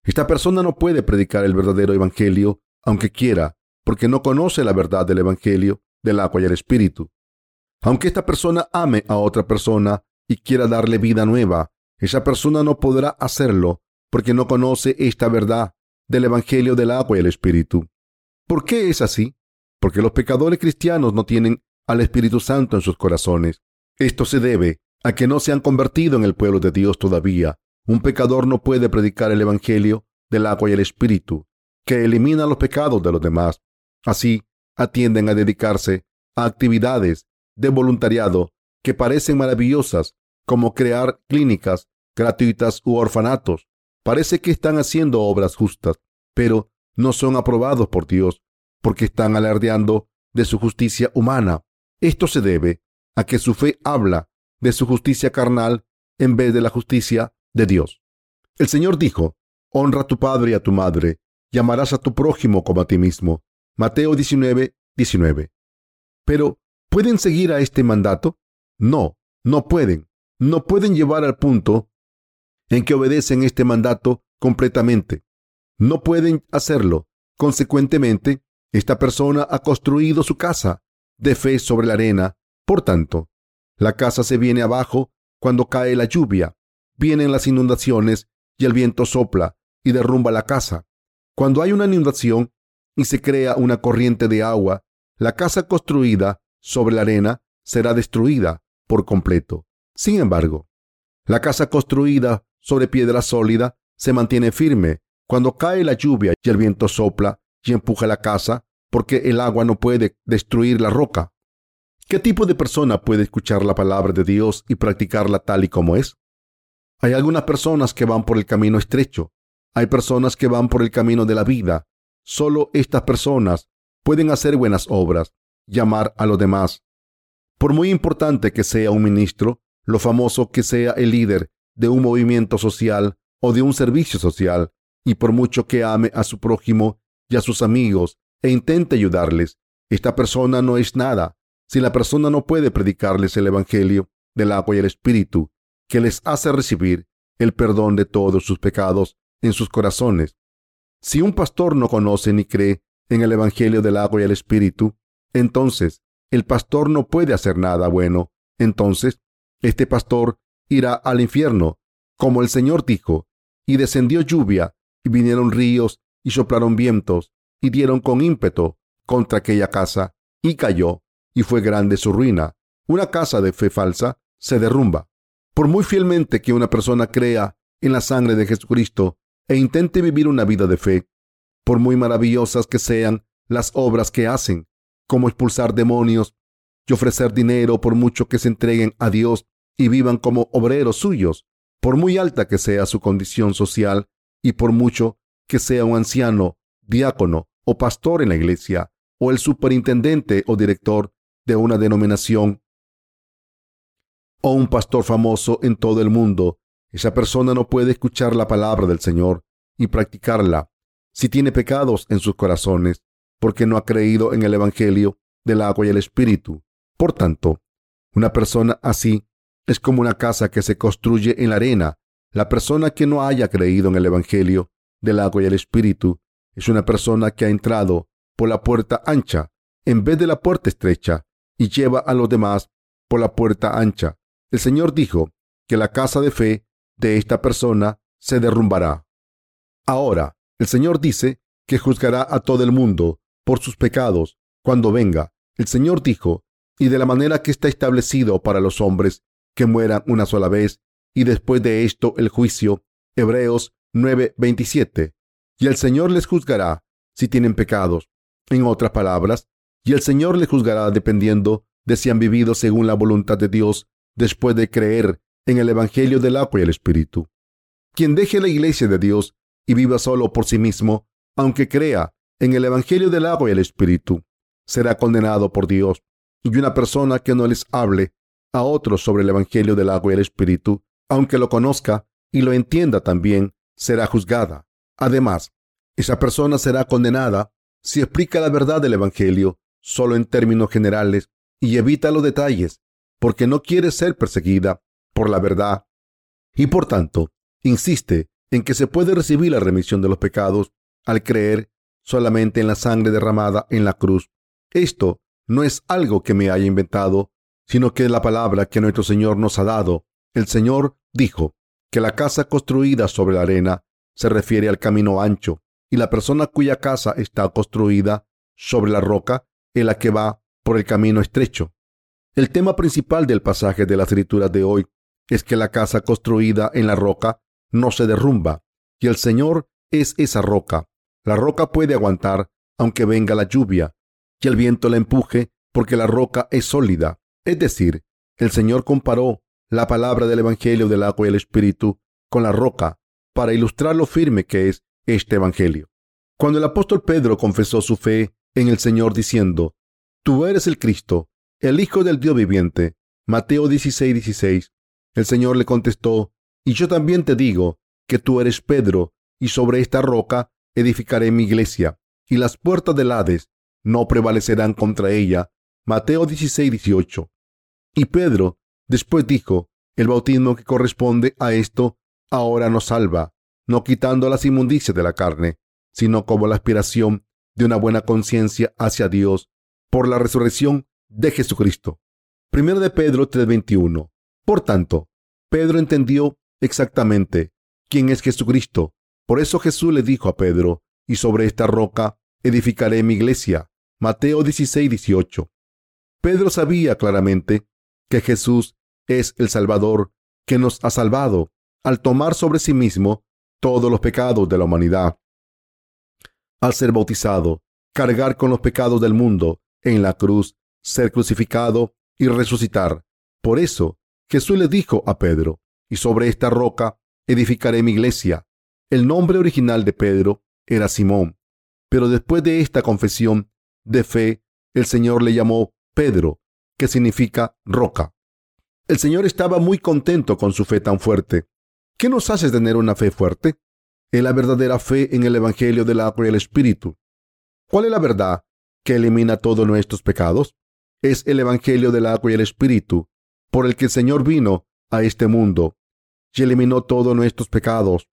Esta persona no puede predicar el verdadero Evangelio, aunque quiera, porque no conoce la verdad del Evangelio del agua y el Espíritu. Aunque esta persona ame a otra persona y quiera darle vida nueva, esa persona no podrá hacerlo porque no conoce esta verdad del Evangelio del agua y el Espíritu. ¿Por qué es así? porque los pecadores cristianos no tienen al Espíritu Santo en sus corazones. Esto se debe a que no se han convertido en el pueblo de Dios todavía. Un pecador no puede predicar el Evangelio del agua y el Espíritu, que elimina los pecados de los demás. Así, atienden a dedicarse a actividades de voluntariado que parecen maravillosas, como crear clínicas gratuitas u orfanatos, parece que están haciendo obras justas, pero no son aprobados por Dios, porque están alardeando de su justicia humana. Esto se debe a que su fe habla de su justicia carnal en vez de la justicia de Dios. El Señor dijo, honra a tu padre y a tu madre, y amarás a tu prójimo como a ti mismo. Mateo 19, 19. Pero, ¿pueden seguir a este mandato? No, no pueden. No pueden llevar al punto en que obedecen este mandato completamente. No pueden hacerlo. Consecuentemente, esta persona ha construido su casa de fe sobre la arena. Por tanto, la casa se viene abajo cuando cae la lluvia, vienen las inundaciones y el viento sopla y derrumba la casa. Cuando hay una inundación y se crea una corriente de agua, la casa construida sobre la arena será destruida por completo. Sin embargo, la casa construida sobre piedra sólida se mantiene firme cuando cae la lluvia y el viento sopla y empuja la casa porque el agua no puede destruir la roca. ¿Qué tipo de persona puede escuchar la palabra de Dios y practicarla tal y como es? Hay algunas personas que van por el camino estrecho. Hay personas que van por el camino de la vida. Solo estas personas pueden hacer buenas obras, llamar a los demás. Por muy importante que sea un ministro, lo famoso que sea el líder de un movimiento social o de un servicio social, y por mucho que ame a su prójimo y a sus amigos e intente ayudarles, esta persona no es nada si la persona no puede predicarles el Evangelio del agua y el Espíritu, que les hace recibir el perdón de todos sus pecados en sus corazones. Si un pastor no conoce ni cree en el Evangelio del agua y el Espíritu, entonces el pastor no puede hacer nada bueno. Entonces, este pastor irá al infierno, como el Señor dijo, y descendió lluvia, y vinieron ríos, y soplaron vientos, y dieron con ímpetu contra aquella casa, y cayó, y fue grande su ruina. Una casa de fe falsa se derrumba. Por muy fielmente que una persona crea en la sangre de Jesucristo e intente vivir una vida de fe, por muy maravillosas que sean las obras que hacen, como expulsar demonios y ofrecer dinero por mucho que se entreguen a Dios y vivan como obreros suyos, por muy alta que sea su condición social y por mucho que sea un anciano, diácono o pastor en la iglesia, o el superintendente o director de una denominación, o un pastor famoso en todo el mundo, esa persona no puede escuchar la palabra del Señor y practicarla si tiene pecados en sus corazones, porque no ha creído en el Evangelio del agua y el Espíritu. Por tanto, una persona así es como una casa que se construye en la arena. La persona que no haya creído en el Evangelio del agua y el Espíritu es una persona que ha entrado por la puerta ancha en vez de la puerta estrecha y lleva a los demás por la puerta ancha. El Señor dijo que la casa de fe de esta persona se derrumbará. Ahora, el Señor dice que juzgará a todo el mundo por sus pecados cuando venga. El Señor dijo, y de la manera que está establecido para los hombres que mueran una sola vez, y después de esto el juicio. Hebreos 9:27. Y el Señor les juzgará si tienen pecados. En otras palabras, y el Señor les juzgará dependiendo de si han vivido según la voluntad de Dios después de creer en el Evangelio del agua y el Espíritu. Quien deje la iglesia de Dios y viva solo por sí mismo, aunque crea en el Evangelio del agua y el Espíritu, será condenado por Dios. Y una persona que no les hable a otros sobre el Evangelio del agua y el Espíritu, aunque lo conozca y lo entienda también, será juzgada. Además, esa persona será condenada si explica la verdad del Evangelio solo en términos generales y evita los detalles, porque no quiere ser perseguida por la verdad y por tanto insiste en que se puede recibir la remisión de los pecados al creer solamente en la sangre derramada en la cruz. Esto no es algo que me haya inventado, sino que es la palabra que nuestro Señor nos ha dado. El Señor dijo que la casa construida sobre la arena se refiere al camino ancho y la persona cuya casa está construida sobre la roca es la que va por el camino estrecho. El tema principal del pasaje de las escrituras de hoy es que la casa construida en la roca no se derrumba y el Señor es esa roca. La roca puede aguantar aunque venga la lluvia y el viento la empuje porque la roca es sólida. Es decir, el Señor comparó la palabra del Evangelio del agua y el Espíritu con la roca. para ilustrar lo firme que es este Evangelio. Cuando el apóstol Pedro confesó su fe en el Señor diciendo, Tú eres el Cristo, el Hijo del Dios viviente, Mateo 16, 16, el Señor le contestó, Y yo también te digo que tú eres Pedro, y sobre esta roca edificaré mi iglesia, y las puertas del Hades no prevalecerán contra ella. Mateo 16, 18. Y Pedro después dijo, el bautismo que corresponde a esto ahora nos salva, no quitando las inmundicias de la carne, sino como la aspiración de una buena conciencia hacia Dios por la resurrección de Jesucristo. Primero de Pedro 3:21. Por tanto, Pedro entendió exactamente quién es Jesucristo. Por eso Jesús le dijo a Pedro, y sobre esta roca edificaré mi iglesia. Mateo 16:18. Pedro sabía claramente que Jesús es el Salvador que nos ha salvado al tomar sobre sí mismo todos los pecados de la humanidad. Al ser bautizado, cargar con los pecados del mundo en la cruz, ser crucificado y resucitar. Por eso Jesús le dijo a Pedro, y sobre esta roca edificaré mi iglesia. El nombre original de Pedro era Simón, pero después de esta confesión de fe, el Señor le llamó Pedro, que significa roca. El Señor estaba muy contento con su fe tan fuerte. ¿Qué nos hace tener una fe fuerte? Es la verdadera fe en el Evangelio del agua y el Espíritu. ¿Cuál es la verdad que elimina todos nuestros pecados? Es el Evangelio del agua y el Espíritu, por el que el Señor vino a este mundo y eliminó todos nuestros pecados.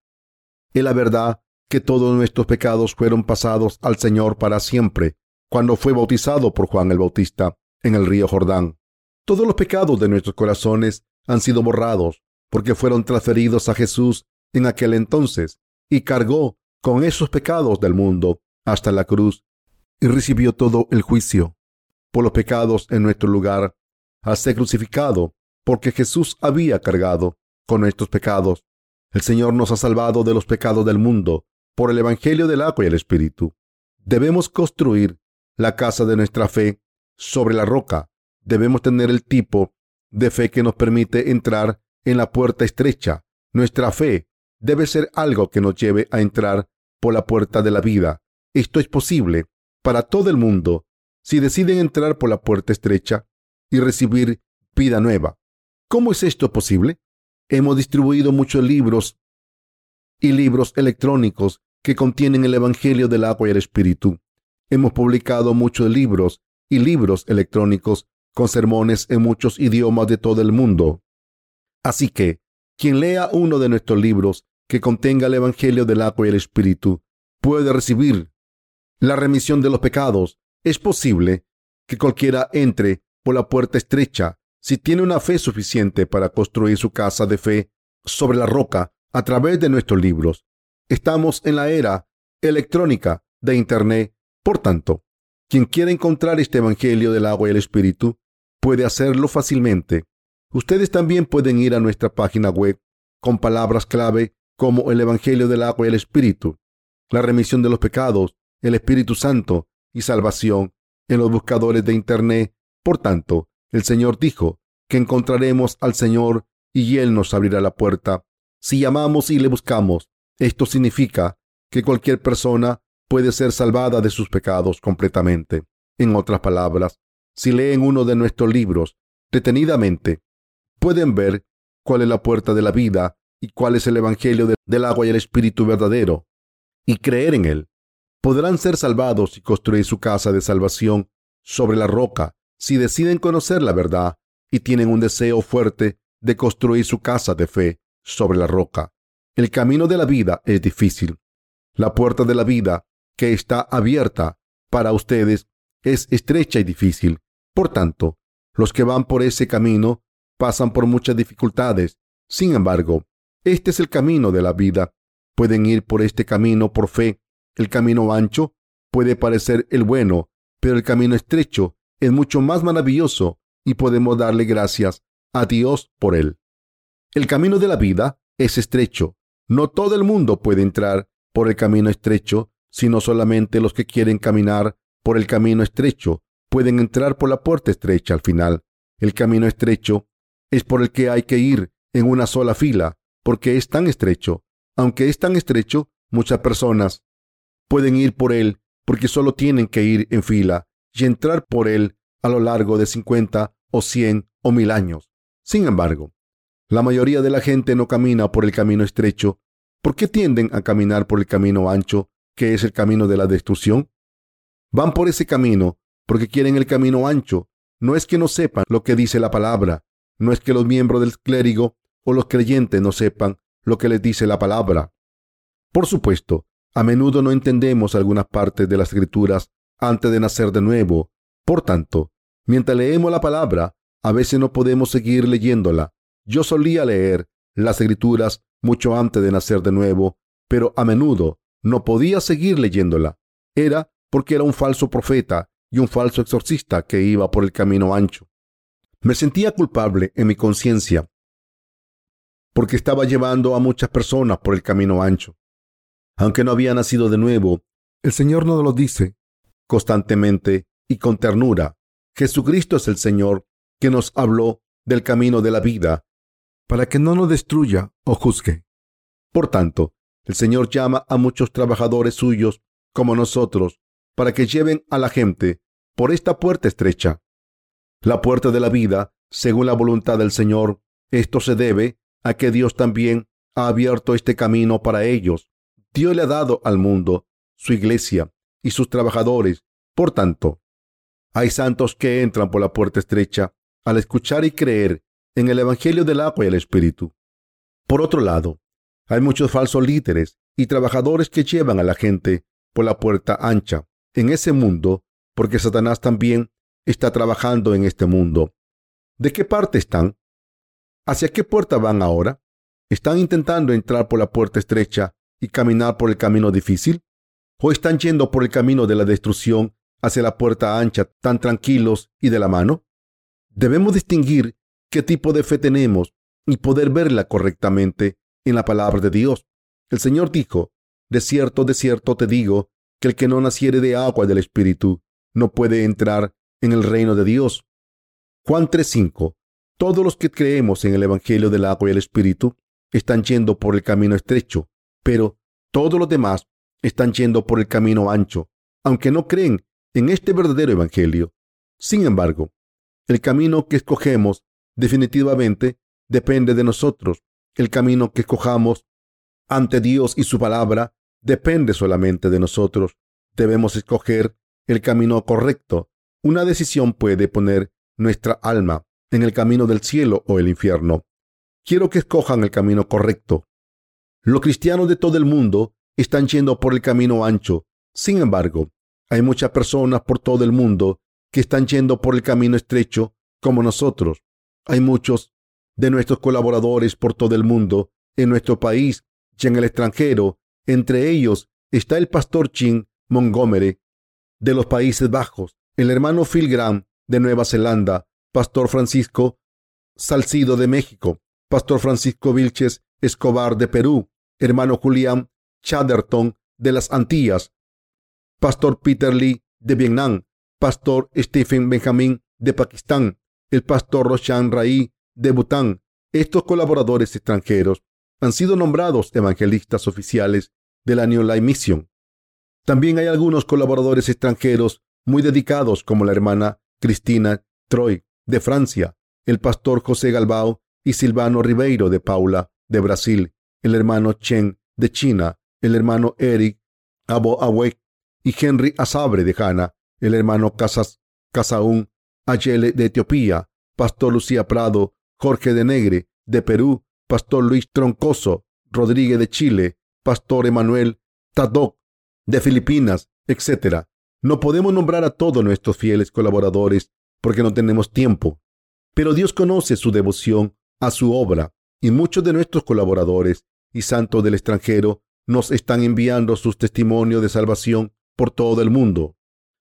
Es la verdad que todos nuestros pecados fueron pasados al Señor para siempre cuando fue bautizado por Juan el Bautista en el río Jordán. Todos los pecados de nuestros corazones han sido borrados porque fueron transferidos a Jesús en aquel entonces y cargó con esos pecados del mundo hasta la cruz y recibió todo el juicio por los pecados en nuestro lugar al ser crucificado porque Jesús había cargado con nuestros pecados. El Señor nos ha salvado de los pecados del mundo por el Evangelio del agua y el Espíritu. Debemos construir la casa de nuestra fe sobre la roca debemos tener el tipo de fe que nos permite entrar en la puerta estrecha. Nuestra fe debe ser algo que nos lleve a entrar por la puerta de la vida. Esto es posible para todo el mundo si deciden entrar por la puerta estrecha y recibir vida nueva. ¿Cómo es esto posible? Hemos distribuido muchos libros y libros electrónicos que contienen el Evangelio del agua y el Espíritu. Hemos publicado muchos libros y libros electrónicos con sermones en muchos idiomas de todo el mundo. Así que, quien lea uno de nuestros libros que contenga el Evangelio del agua y el Espíritu puede recibir la remisión de los pecados. Es posible que cualquiera entre por la puerta estrecha si tiene una fe suficiente para construir su casa de fe sobre la roca a través de nuestros libros. Estamos en la era electrónica de Internet. Por tanto, quien quiera encontrar este Evangelio del agua y el Espíritu puede hacerlo fácilmente. Ustedes también pueden ir a nuestra página web con palabras clave como el Evangelio del agua y el Espíritu, la remisión de los pecados, el Espíritu Santo y salvación en los buscadores de Internet. Por tanto, el Señor dijo que encontraremos al Señor y Él nos abrirá la puerta. Si llamamos y le buscamos, esto significa que cualquier persona puede ser salvada de sus pecados completamente. En otras palabras, si leen uno de nuestros libros detenidamente, pueden ver cuál es la puerta de la vida y cuál es el Evangelio del agua y el Espíritu verdadero, y creer en él. Podrán ser salvados y construir su casa de salvación sobre la roca si deciden conocer la verdad y tienen un deseo fuerte de construir su casa de fe sobre la roca. El camino de la vida es difícil. La puerta de la vida que está abierta para ustedes es estrecha y difícil. Por tanto, los que van por ese camino pasan por muchas dificultades. Sin embargo, este es el camino de la vida. Pueden ir por este camino por fe. El camino ancho puede parecer el bueno, pero el camino estrecho es mucho más maravilloso y podemos darle gracias a Dios por él. El camino de la vida es estrecho. No todo el mundo puede entrar por el camino estrecho sino solamente los que quieren caminar por el camino estrecho pueden entrar por la puerta estrecha al final. El camino estrecho es por el que hay que ir en una sola fila, porque es tan estrecho Aunque es tan estrecho, muchas personas pueden ir por él porque solo tienen que ir en fila y entrar por él a lo largo de 50 o 100 o mil años. Sin embargo, la mayoría de la gente no camina por el camino estrecho. ¿Por qué tienden a caminar por el camino ancho, que es el camino de la destrucción? Van por ese camino porque quieren el camino ancho. No es que no sepan lo que dice la palabra, no es que los miembros del clérigo o los creyentes no sepan lo que les dice la palabra. Por supuesto, a menudo no entendemos algunas partes de las escrituras antes de nacer de nuevo. Por tanto, mientras leemos la palabra, a veces no podemos seguir leyéndola. Yo solía leer las escrituras mucho antes de nacer de nuevo, pero a menudo no podía seguir leyéndola. Era porque era un falso profeta y un falso exorcista que iba por el camino ancho. Me sentía culpable en mi conciencia porque estaba llevando a muchas personas por el camino ancho. Aunque no había nacido de nuevo, el Señor nos lo dice constantemente y con ternura. Jesucristo es el Señor que nos habló del camino de la vida para que no nos destruya o juzgue. Por tanto, el Señor llama a muchos trabajadores suyos como nosotros para que lleven a la gente por esta puerta estrecha. La puerta de la vida, según la voluntad del Señor, esto se debe a que Dios también ha abierto este camino para ellos. Dios le ha dado al mundo su iglesia y sus trabajadores. Por tanto, hay santos que entran por la puerta estrecha al escuchar y creer en el Evangelio del agua y el Espíritu. Por otro lado, hay muchos falsos líderes y trabajadores que llevan a la gente por la puerta ancha en ese mundo, porque Satanás también está trabajando en este mundo. ¿De qué parte están? ¿Hacia qué puerta van ahora? ¿Están intentando entrar por la puerta estrecha y caminar por el camino difícil? ¿O están yendo por el camino de la destrucción hacia la puerta ancha tan tranquilos y de la mano? Debemos distinguir qué tipo de fe tenemos y poder verla correctamente en la palabra de Dios. El Señor dijo, de cierto, de cierto te digo, que el que no naciere de agua del Espíritu no puede entrar en el reino de Dios. Juan 3:5 todos los que creemos en el Evangelio del agua y el Espíritu están yendo por el camino estrecho, pero todos los demás están yendo por el camino ancho, aunque no creen en este verdadero Evangelio. Sin embargo, el camino que escogemos definitivamente depende de nosotros. El camino que escojamos ante Dios y su palabra depende solamente de nosotros. Debemos escoger el camino correcto. Una decisión puede poner nuestra alma en el camino del cielo o el infierno. Quiero que escojan el camino correcto. Los cristianos de todo el mundo están yendo por el camino ancho. Sin embargo, hay muchas personas por todo el mundo que están yendo por el camino estrecho como nosotros. Hay muchos de nuestros colaboradores por todo el mundo, en nuestro país y en el extranjero. Entre ellos está el pastor Chin Montgomery de los Países Bajos, el hermano Phil Graham de Nueva Zelanda, Pastor Francisco Salcido de México, Pastor Francisco Vilches Escobar de Perú, hermano Julián Chatterton de las Antillas, Pastor Peter Lee de Vietnam, Pastor Stephen Benjamin de Pakistán, el Pastor Roshan Rai de Bután. Estos colaboradores extranjeros han sido nombrados evangelistas oficiales de la New Life Mission. También hay algunos colaboradores extranjeros muy dedicados como la hermana Cristina Troy de Francia, el pastor José Galbao y Silvano Ribeiro de Paula de Brasil, el hermano Chen de China, el hermano Eric Abo Awek y Henry Asabre de Ghana, el hermano Casas Casaún Ayele de Etiopía, pastor Lucía Prado, Jorge de Negre de Perú, pastor Luis Troncoso Rodríguez de Chile, pastor Emanuel Tadok de Filipinas, etc. No podemos nombrar a todos nuestros fieles colaboradores porque no tenemos tiempo. Pero Dios conoce su devoción a su obra y muchos de nuestros colaboradores y santos del extranjero nos están enviando sus testimonios de salvación por todo el mundo.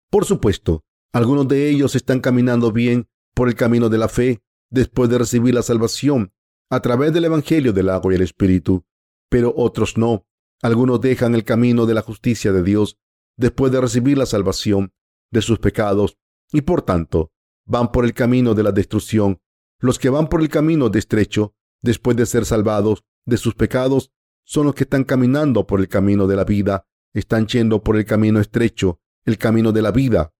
Por supuesto, algunos de ellos están caminando bien por el camino de la fe después de recibir la salvación a través del Evangelio del agua y el Espíritu, pero otros no. Algunos dejan el camino de la justicia de Dios después de recibir la salvación de sus pecados y por tanto van por el camino de la destrucción. Los que van por el camino de estrecho, después de ser salvados de sus pecados, son los que están caminando por el camino de la vida, están yendo por el camino estrecho, el camino de la vida.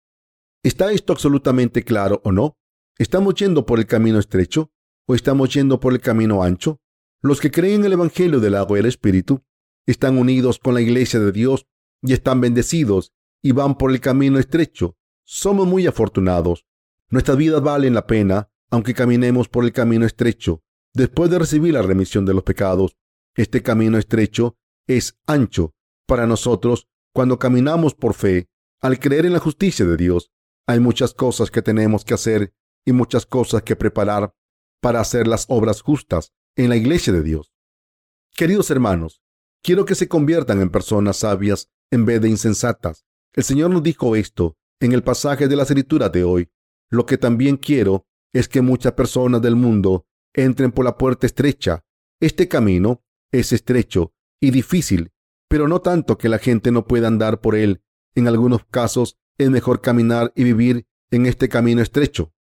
¿Está esto absolutamente claro o no? ¿Estamos yendo por el camino estrecho o estamos yendo por el camino ancho? Los que creen en el Evangelio del agua y el Espíritu están unidos con la iglesia de Dios y están bendecidos y van por el camino estrecho. Somos muy afortunados. Nuestras vidas valen la pena aunque caminemos por el camino estrecho. Después de recibir la remisión de los pecados, este camino estrecho es ancho para nosotros cuando caminamos por fe, al creer en la justicia de Dios. Hay muchas cosas que tenemos que hacer y muchas cosas que preparar para hacer las obras justas en la iglesia de Dios. Queridos hermanos, quiero que se conviertan en personas sabias en vez de insensatas. El Señor nos dijo esto en el pasaje de la escritura de hoy. Lo que también quiero es que muchas personas del mundo entren por la puerta estrecha. Este camino es estrecho y difícil, pero no tanto que la gente no pueda andar por él. En algunos casos es mejor caminar y vivir en este camino estrecho.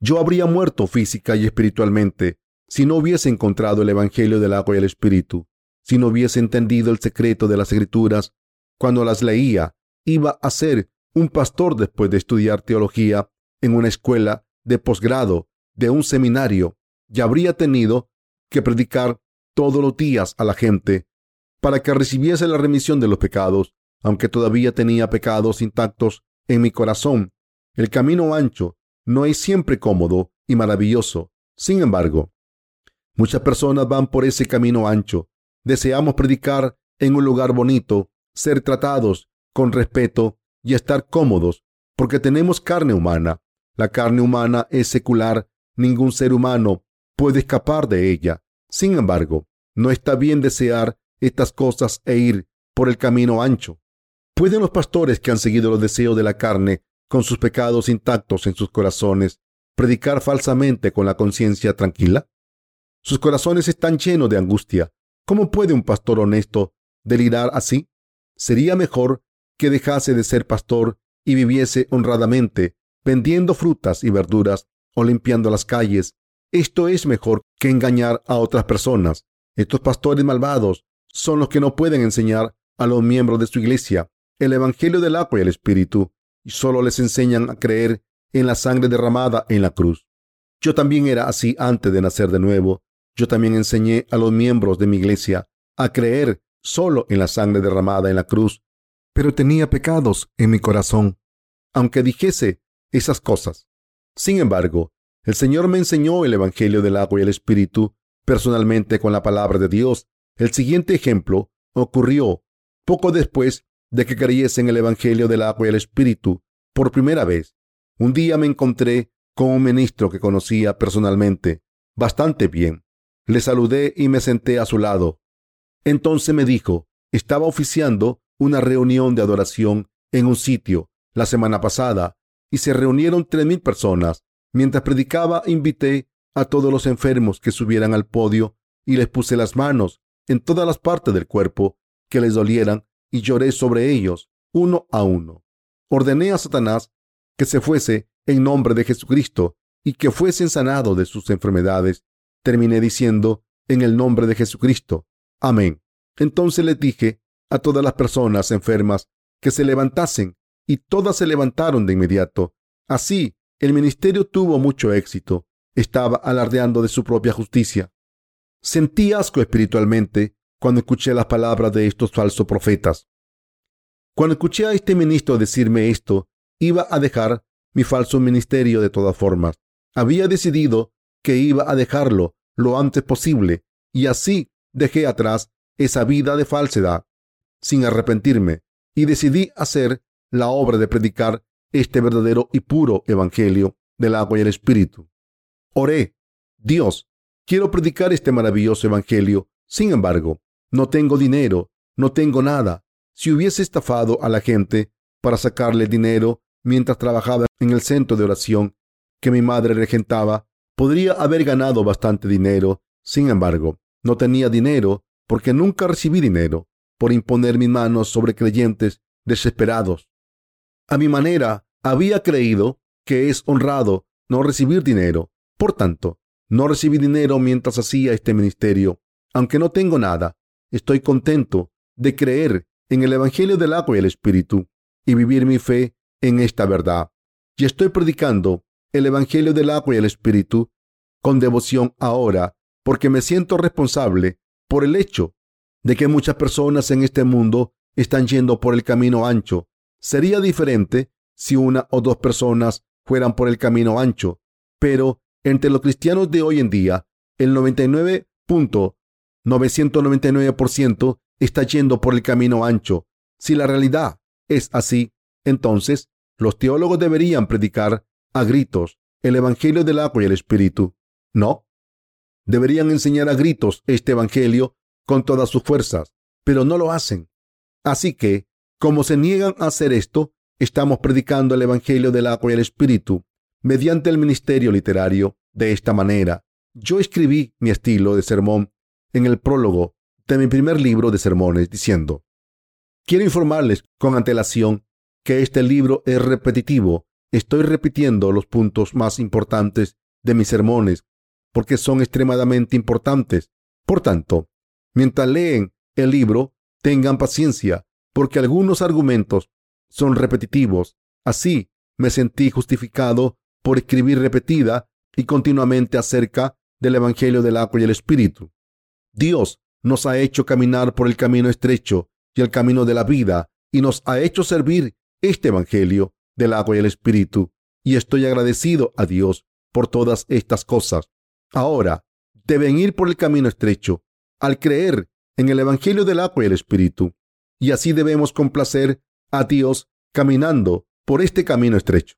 Yo habría muerto física y espiritualmente si no hubiese encontrado el Evangelio del agua y el Espíritu, si no hubiese entendido el secreto de las Escrituras. Cuando las leía, iba a ser un pastor después de estudiar teología en una escuela de posgrado, de un seminario, y habría tenido que predicar todos los días a la gente para que recibiese la remisión de los pecados, aunque todavía tenía pecados intactos en mi corazón. El camino ancho no es siempre cómodo y maravilloso. Sin embargo, muchas personas van por ese camino ancho. Deseamos predicar en un lugar bonito, ser tratados con respeto y estar cómodos, porque tenemos carne humana. La carne humana es secular. Ningún ser humano puede escapar de ella. Sin embargo, no está bien desear estas cosas e ir por el camino ancho. ¿Pueden los pastores que han seguido los deseos de la carne, con sus pecados intactos en sus corazones, predicar falsamente con la conciencia tranquila? Sus corazones están llenos de angustia. ¿Cómo puede un pastor honesto delirar así? Sería mejor que dejase de ser pastor y viviese honradamente, vendiendo frutas y verduras o limpiando las calles esto es mejor que engañar a otras personas. Estos pastores malvados son los que no pueden enseñar a los miembros de su iglesia el Evangelio del agua y el Espíritu y solo les enseñan a creer en la sangre derramada en la cruz. Yo también era así antes de nacer de nuevo. Yo también enseñé a los miembros de mi iglesia a creer solo en la sangre derramada en la cruz, pero tenía pecados en mi corazón, aunque dijese esas cosas. Sin embargo, el Señor me enseñó el Evangelio del agua y el Espíritu personalmente con la palabra de Dios. El siguiente ejemplo ocurrió poco después de que creyese en el Evangelio del agua y el Espíritu por primera vez. Un día me encontré con un ministro que conocía personalmente bastante bien. Le saludé y me senté a su lado. Entonces me dijo, estaba oficiando una reunión de adoración en un sitio la semana pasada y se reunieron tres mil personas. Mientras predicaba, invité a todos los enfermos que subieran al podio y les puse las manos en todas las partes del cuerpo que les dolieran y lloré sobre ellos uno a uno. Ordené a Satanás que se fuese en nombre de Jesucristo y que fuesen sanados de sus enfermedades. Terminé diciendo en el nombre de Jesucristo. Amén. Entonces les dije a todas las personas enfermas que se levantasen y todas se levantaron de inmediato. Así el ministerio tuvo mucho éxito. Estaba alardeando de su propia justicia. Sentí asco espiritualmente cuando escuché las palabras de estos falsos profetas. Cuando escuché a este ministro decirme esto, iba a dejar mi falso ministerio de todas formas. Había decidido que iba a dejarlo lo antes posible y así dejé atrás esa vida de falsedad sin arrepentirme y decidí hacer la obra de predicar este verdadero y puro Evangelio del agua y el Espíritu. Oré, Dios, quiero predicar este maravilloso Evangelio. Sin embargo, no tengo dinero, no tengo nada. Si hubiese estafado a la gente para sacarle dinero mientras trabajaba en el centro de oración que mi madre regentaba, podría haber ganado bastante dinero. Sin embargo, no tenía dinero porque nunca recibí dinero por imponer mis manos sobre creyentes desesperados. A mi manera, había creído que es honrado no recibir dinero. Por tanto, no recibí dinero mientras hacía este ministerio. Aunque no tengo nada, estoy contento de creer en el Evangelio del agua y el Espíritu y vivir mi fe en esta verdad. Y estoy predicando el Evangelio del agua y el Espíritu con devoción ahora porque me siento responsable por el hecho de que muchas personas en este mundo están yendo por el camino ancho. Sería diferente si una o dos personas fueran por el camino ancho, pero entre los cristianos de hoy en día, el 99.999% está yendo por el camino ancho. Si la realidad es así, entonces los teólogos deberían predicar a gritos el Evangelio del agua y el Espíritu. No, deberían enseñar a gritos este Evangelio con todas sus fuerzas, pero no lo hacen. Así que, como se niegan a hacer esto, estamos predicando el Evangelio del agua y el Espíritu mediante el ministerio literario de esta manera. Yo escribí mi estilo de sermón en el prólogo de mi primer libro de sermones diciendo, quiero informarles con antelación que este libro es repetitivo. Estoy repitiendo los puntos más importantes de mis sermones porque son extremadamente importantes. Por tanto, mientras leen el libro, tengan paciencia porque algunos argumentos son repetitivos. Así me sentí justificado por escribir repetida y continuamente acerca del Evangelio del agua y el Espíritu. Dios nos ha hecho caminar por el camino estrecho y el camino de la vida y nos ha hecho servir este Evangelio del agua y el Espíritu. Y estoy agradecido a Dios por todas estas cosas. Ahora, deben ir por el camino estrecho al creer en el Evangelio del agua y el Espíritu. Y así debemos complacer a Dios caminando por este camino estrecho.